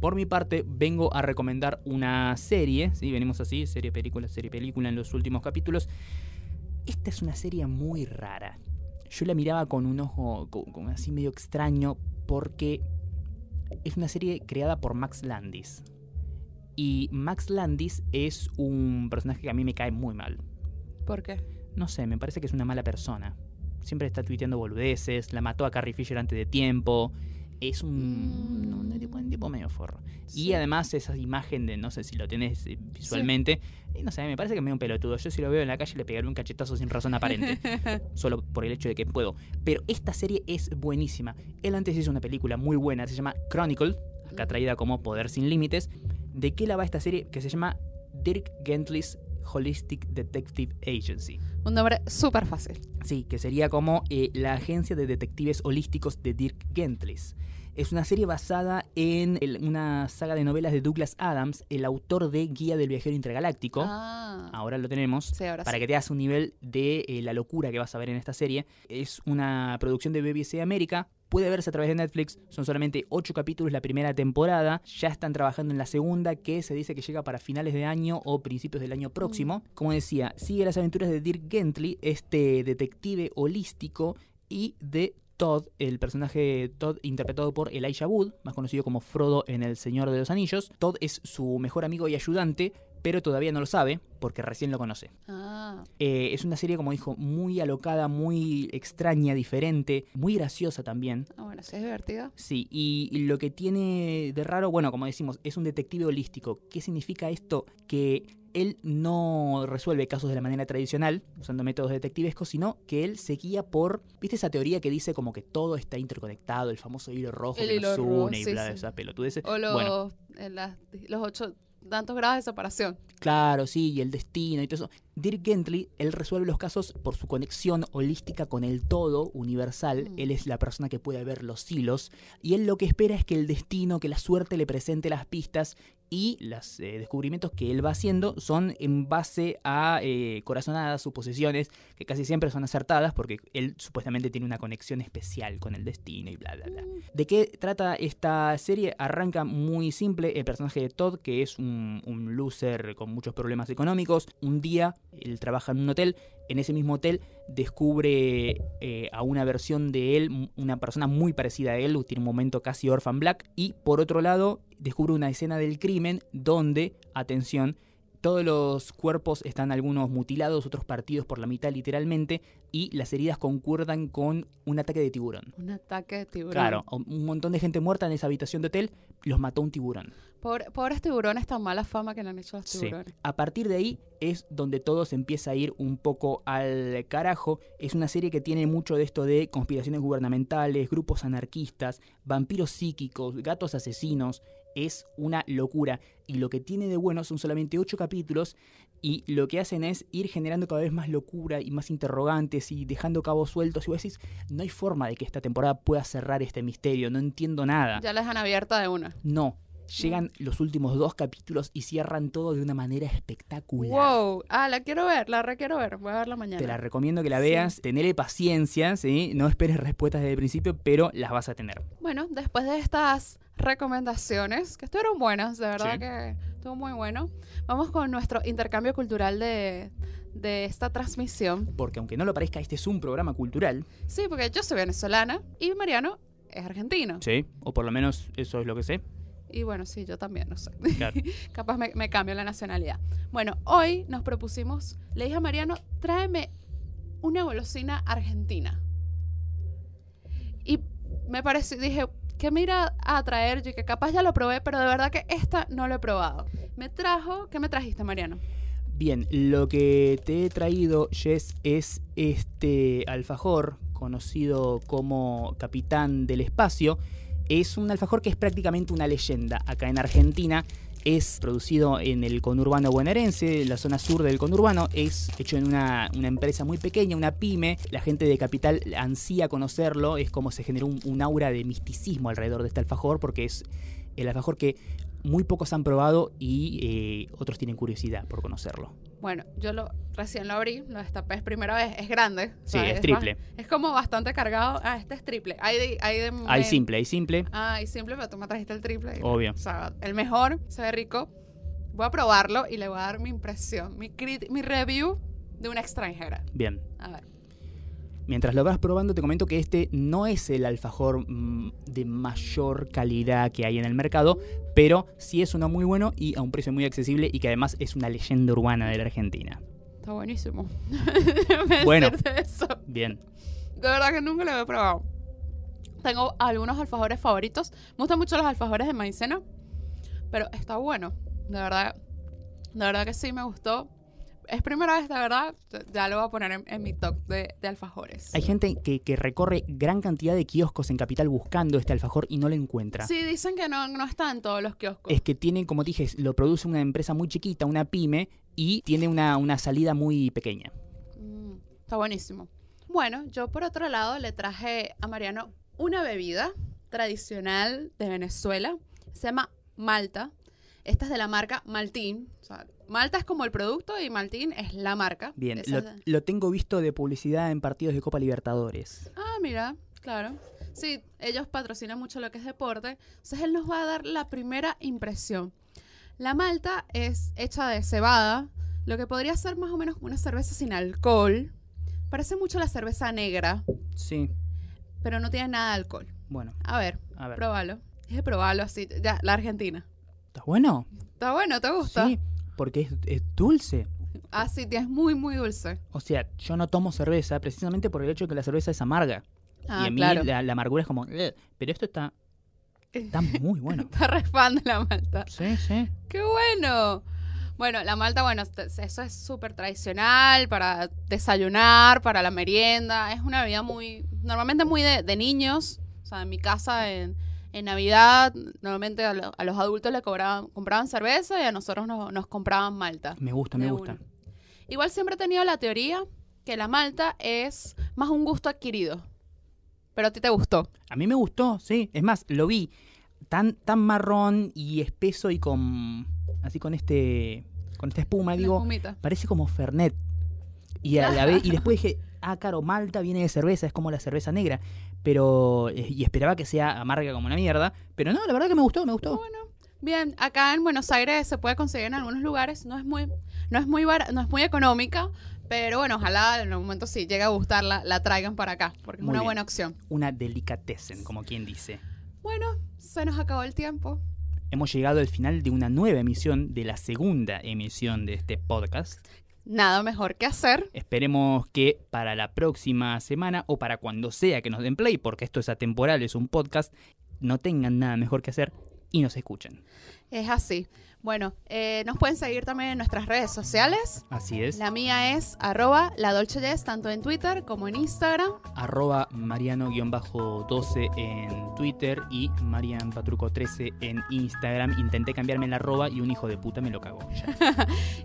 Speaker 1: Por mi parte, vengo a recomendar una serie, ¿sí? venimos así, serie película, serie película en los últimos capítulos. Esta es una serie muy rara. yo la miraba con un ojo co- como así medio extraño porque es una serie creada por Max Landis. Y Max Landis es un personaje que a mí me cae muy mal.
Speaker 2: ¿Por qué?
Speaker 1: No sé, me parece que es una mala persona. Siempre está tuiteando boludeces, la mató a Carrie Fisher antes de tiempo. Es un,
Speaker 2: Mm.
Speaker 1: un tipo, un tipo medio forro. Y
Speaker 2: Sí.
Speaker 1: además esa imagen de, no sé si lo tenés eh, visualmente, y no sé, me parece que es medio un pelotudo. Yo si lo veo en la calle le pegaré un cachetazo sin razón aparente, solo por el hecho de que puedo. Pero esta serie es buenísima. Él antes hizo una película muy buena, se llama Chronicle, acá traída como Poder sin Límites. ¿De qué la va esta serie? Que se llama Dirk Gently's Holistic Detective Agency.
Speaker 2: Un nombre súper fácil.
Speaker 1: Sí, que sería como eh, la agencia de detectives holísticos de Dirk Gently's. Es una serie basada en el- una saga de novelas de Douglas Adams, el autor de Guía del Viajero Intergaláctico.
Speaker 2: Ah.
Speaker 1: Ahora lo tenemos.
Speaker 2: Sí, ahora
Speaker 1: Para
Speaker 2: sí.
Speaker 1: que te hagas un nivel de eh, la locura que vas a ver en esta serie. Es una producción de BBC América. Puede verse a través de Netflix. Son solamente 8 capítulos la primera temporada. Ya están trabajando en la segunda, que se dice que llega para finales de año o principios del año próximo. Como decía, sigue las aventuras de Dirk Gently, este detective holístico, y de Todd, el personaje Todd interpretado por Elijah Wood, más conocido como Frodo en El Señor de los Anillos. Todd es su mejor amigo y ayudante, pero todavía no lo sabe porque recién lo conoce.
Speaker 2: Ah.
Speaker 1: Eh, es una serie, como dijo, muy alocada, muy extraña, diferente, muy graciosa también.
Speaker 2: Ah, bueno, sí es divertido.
Speaker 1: Sí, y, y lo que tiene de raro, bueno, como decimos, es un detective holístico. ¿Qué significa esto? Que él no resuelve casos de la manera tradicional, usando métodos detectivescos, sino que él se guía por, ¿viste esa teoría que dice como que todo está interconectado, el famoso hilo rojo
Speaker 2: El
Speaker 1: que
Speaker 2: hilo
Speaker 1: nos
Speaker 2: rojo,
Speaker 1: une y
Speaker 2: sí,
Speaker 1: bla,
Speaker 2: sí.
Speaker 1: esas pelotudeces?
Speaker 2: O los,
Speaker 1: Bueno,
Speaker 2: en las- los ocho tantos grados de separación.
Speaker 1: Claro, sí, y el destino y todo eso. Dirk Gently, él resuelve los casos por su conexión holística con el todo universal.
Speaker 2: Mm.
Speaker 1: Él es la persona que puede ver los hilos. Y él lo que espera es que el destino, que la suerte le presente las pistas y los descubrimientos que él va haciendo son en base a eh, corazonadas, suposiciones, que casi siempre son acertadas porque él supuestamente tiene una conexión especial con el destino y bla, bla, bla. ¿De qué trata esta serie? Arranca muy simple. El personaje de Todd, que es un, un loser con muchos problemas económicos, un día él trabaja en un hotel. En ese mismo hotel descubre eh, a una versión de él, una persona muy parecida a él, tiene un momento casi Orphan Black. Y por otro lado, descubre una escena del crimen donde, atención, todos los cuerpos están algunos mutilados, otros partidos por la mitad literalmente, y las heridas concuerdan con un ataque de tiburón.
Speaker 2: Un ataque de tiburón.
Speaker 1: Claro, un montón de gente muerta en esa habitación de hotel, los mató un tiburón.
Speaker 2: Pobre- pobres tiburones, tan mala fama que le han hecho a los
Speaker 1: Sí.
Speaker 2: tiburones.
Speaker 1: A partir de ahí es donde todo se empieza a ir un poco al carajo. Es una serie que tiene mucho de esto de conspiraciones gubernamentales, grupos anarquistas, vampiros psíquicos, gatos asesinos. Es una locura. Y lo que tiene de bueno son solamente ocho capítulos y lo que hacen es ir generando cada vez más locura y más interrogantes y dejando cabos sueltos. Y vos decís, no hay forma de que esta temporada pueda cerrar este misterio, no entiendo nada.
Speaker 2: Ya la dejan abierta de una.
Speaker 1: No, llegan los últimos dos capítulos y cierran todo de una manera espectacular.
Speaker 2: Wow. Ah, la quiero ver, la requiero ver. Voy a verla mañana.
Speaker 1: Te la recomiendo que la
Speaker 2: Sí.
Speaker 1: veas, tenele paciencia, ¿sí? no esperes respuestas desde el principio, pero las vas a tener.
Speaker 2: Bueno, después de estas recomendaciones, que estuvieron buenas, de verdad
Speaker 1: Sí.
Speaker 2: que estuvo muy bueno, vamos con nuestro intercambio cultural de, de esta transmisión.
Speaker 1: Porque aunque no lo parezca, este es un programa cultural,
Speaker 2: Sí, porque yo soy venezolana y Mariano es argentino.
Speaker 1: ¿sí? O por lo menos eso es lo que sé.
Speaker 2: Y bueno, sí, yo también, no sé.
Speaker 1: Claro.
Speaker 2: Capaz me, me cambio la nacionalidad. Bueno, hoy nos propusimos, le dije a Mariano, tráeme una golosina argentina. Y me pareció, dije, ¿qué me irá a traer? Yo que capaz ya lo probé, pero de verdad que esta no lo he probado. Me trajo, ¿qué me trajiste, Mariano?
Speaker 1: Bien, lo que te he traído, Jess, es este alfajor, conocido como Capitán del Espacio. Es un alfajor que es prácticamente una leyenda acá en Argentina. Es producido en el conurbano bonaerense, en la zona sur del conurbano. Es hecho en una, una empresa muy pequeña, una pyme. La gente de Capital ansía conocerlo. Es como se generó un, un aura de misticismo alrededor de este alfajor, porque es el alfajor que muy pocos han probado y eh, otros tienen curiosidad por conocerlo.
Speaker 2: Bueno, yo lo recién lo abrí, lo destapé, es primera vez, es grande. o
Speaker 1: Sí, es triple.
Speaker 2: Es como bastante cargado. Ah, este es triple. Hay de, hay de
Speaker 1: Hay
Speaker 2: me-
Speaker 1: simple, hay simple.
Speaker 2: Ah, hay simple, pero tú me trajiste el triple.
Speaker 1: Obvio.
Speaker 2: O sea, el mejor, se ve rico. Voy a probarlo y le voy a dar mi impresión, mi, crit- mi review de una extranjera.
Speaker 1: Bien.
Speaker 2: A ver.
Speaker 1: Mientras lo vas probando, te comento que este no es el alfajor mm, de mayor calidad que hay en el mercado, pero sí es uno muy bueno y a un precio muy accesible y que además es una leyenda urbana de la Argentina.
Speaker 2: Está buenísimo.
Speaker 1: Bueno.
Speaker 2: Eso.
Speaker 1: Bien.
Speaker 2: De verdad que nunca lo había probado. Tengo algunos alfajores favoritos. Me gustan mucho los alfajores de maicena. Pero está bueno. De verdad. De verdad que sí me gustó. Es primera vez, de verdad. Ya lo voy a poner en, en mi top de, de alfajores.
Speaker 1: Hay gente que, que recorre gran cantidad de kioscos en Capital buscando este alfajor y no lo encuentra.
Speaker 2: Sí, dicen que no, no está en todos los kioscos.
Speaker 1: Es que tiene, como dije, lo produce una empresa muy chiquita, una pyme, y tiene una, una salida muy pequeña.
Speaker 2: Mm, está buenísimo. Bueno, yo por otro lado le traje a Mariano una bebida tradicional de Venezuela. Se llama Malta. Esta es de la marca Maltín. O sea, Malta es como el producto y Maltín es la marca.
Speaker 1: Bien, lo, tengo visto de publicidad en partidos de Copa Libertadores.
Speaker 2: Ah, mira, claro. Sí, ellos patrocinan mucho lo que es deporte. Entonces él nos va a dar la primera impresión. La malta es hecha de cebada, lo que podría ser más o menos una cerveza sin alcohol. Parece mucho la cerveza negra,
Speaker 1: Sí,
Speaker 2: pero no tiene nada de alcohol.
Speaker 1: bueno,
Speaker 2: A ver,
Speaker 1: a ver.
Speaker 2: pruébalo. Dije probarlo así. Ya, la Argentina.
Speaker 1: ¿Está bueno?
Speaker 2: Está bueno, ¿te gusta?
Speaker 1: Sí, porque es, es dulce.
Speaker 2: Ah, sí, es muy, muy dulce.
Speaker 1: O sea, yo no tomo cerveza precisamente por el hecho de que la cerveza es amarga.
Speaker 2: Ah,
Speaker 1: y a mí
Speaker 2: claro.
Speaker 1: la, la amargura es como... "Ugh", pero esto está, está muy bueno.
Speaker 2: Está de la malta.
Speaker 1: Sí, sí.
Speaker 2: ¡Qué bueno! Bueno, la malta, bueno, eso es súper tradicional para desayunar, para la merienda. Es una bebida muy, normalmente muy de, de niños. O sea, en mi casa en, en Navidad, normalmente a, lo- a los adultos le cobraban, compraban cerveza y a nosotros nos, nos compraban malta.
Speaker 1: Me gusta, me gusta.
Speaker 2: una. Igual siempre he tenido la teoría que la malta es más un gusto adquirido. Pero a ti te gustó.
Speaker 1: A mí me gustó, sí. Es más, lo vi tan, tan marrón y espeso y con... Así con este... Con esta espuma,
Speaker 2: La
Speaker 1: digo...
Speaker 2: espumita.
Speaker 1: Parece como Fernet. Y, a la vez, y después dije, claro, Malta viene de cerveza, es como la cerveza negra. Pero. eh, Y esperaba que sea amarga como una mierda. Pero no, la verdad que me gustó, me gustó.
Speaker 2: Bien, acá en Buenos Aires se puede conseguir en algunos lugares, no es muy, no es muy bar- no es muy económica, pero bueno, ojalá en algún momento si llega a gustar la, la traigan para acá, porque
Speaker 1: Muy
Speaker 2: es una
Speaker 1: bien.
Speaker 2: buena opción.
Speaker 1: Una delicatessen, como quien dice.
Speaker 2: Bueno, se nos acabó el tiempo.
Speaker 1: Hemos llegado al final de una nueva emisión, de la segunda emisión de este podcast.
Speaker 2: Nada mejor que hacer.
Speaker 1: Esperemos que para la próxima semana o para cuando sea que nos den play, porque esto es atemporal, es un podcast, no tengan nada mejor que hacer y nos escuchen.
Speaker 2: Es así. Bueno, eh, nos pueden seguir también en nuestras redes sociales.
Speaker 1: Así es.
Speaker 2: La mía es arroba la Dolce Jess, tanto en Twitter como en Instagram.
Speaker 1: arroba mariano-12 en Twitter y marianpatruco13 en Instagram. Intenté cambiarme el arroba y un hijo de puta me lo cagó.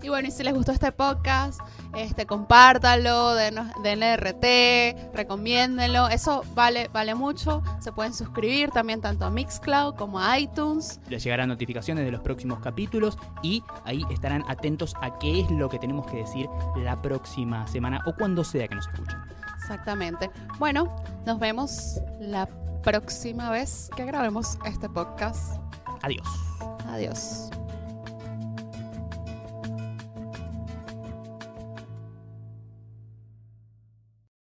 Speaker 2: Y bueno, y si les gustó este podcast, este, compártanlo, denos- denle RT, recomiéndenlo. Eso vale, vale mucho. Se pueden suscribir también tanto a Mixcloud como a iTunes.
Speaker 1: Les llegarán notificaciones de los próximos capítulos y ahí estarán atentos a qué es lo que tenemos que decir la próxima semana o cuando sea que nos escuchen.
Speaker 2: Exactamente. Bueno, nos vemos la próxima vez que grabemos este podcast.
Speaker 1: Adiós.
Speaker 2: Adiós.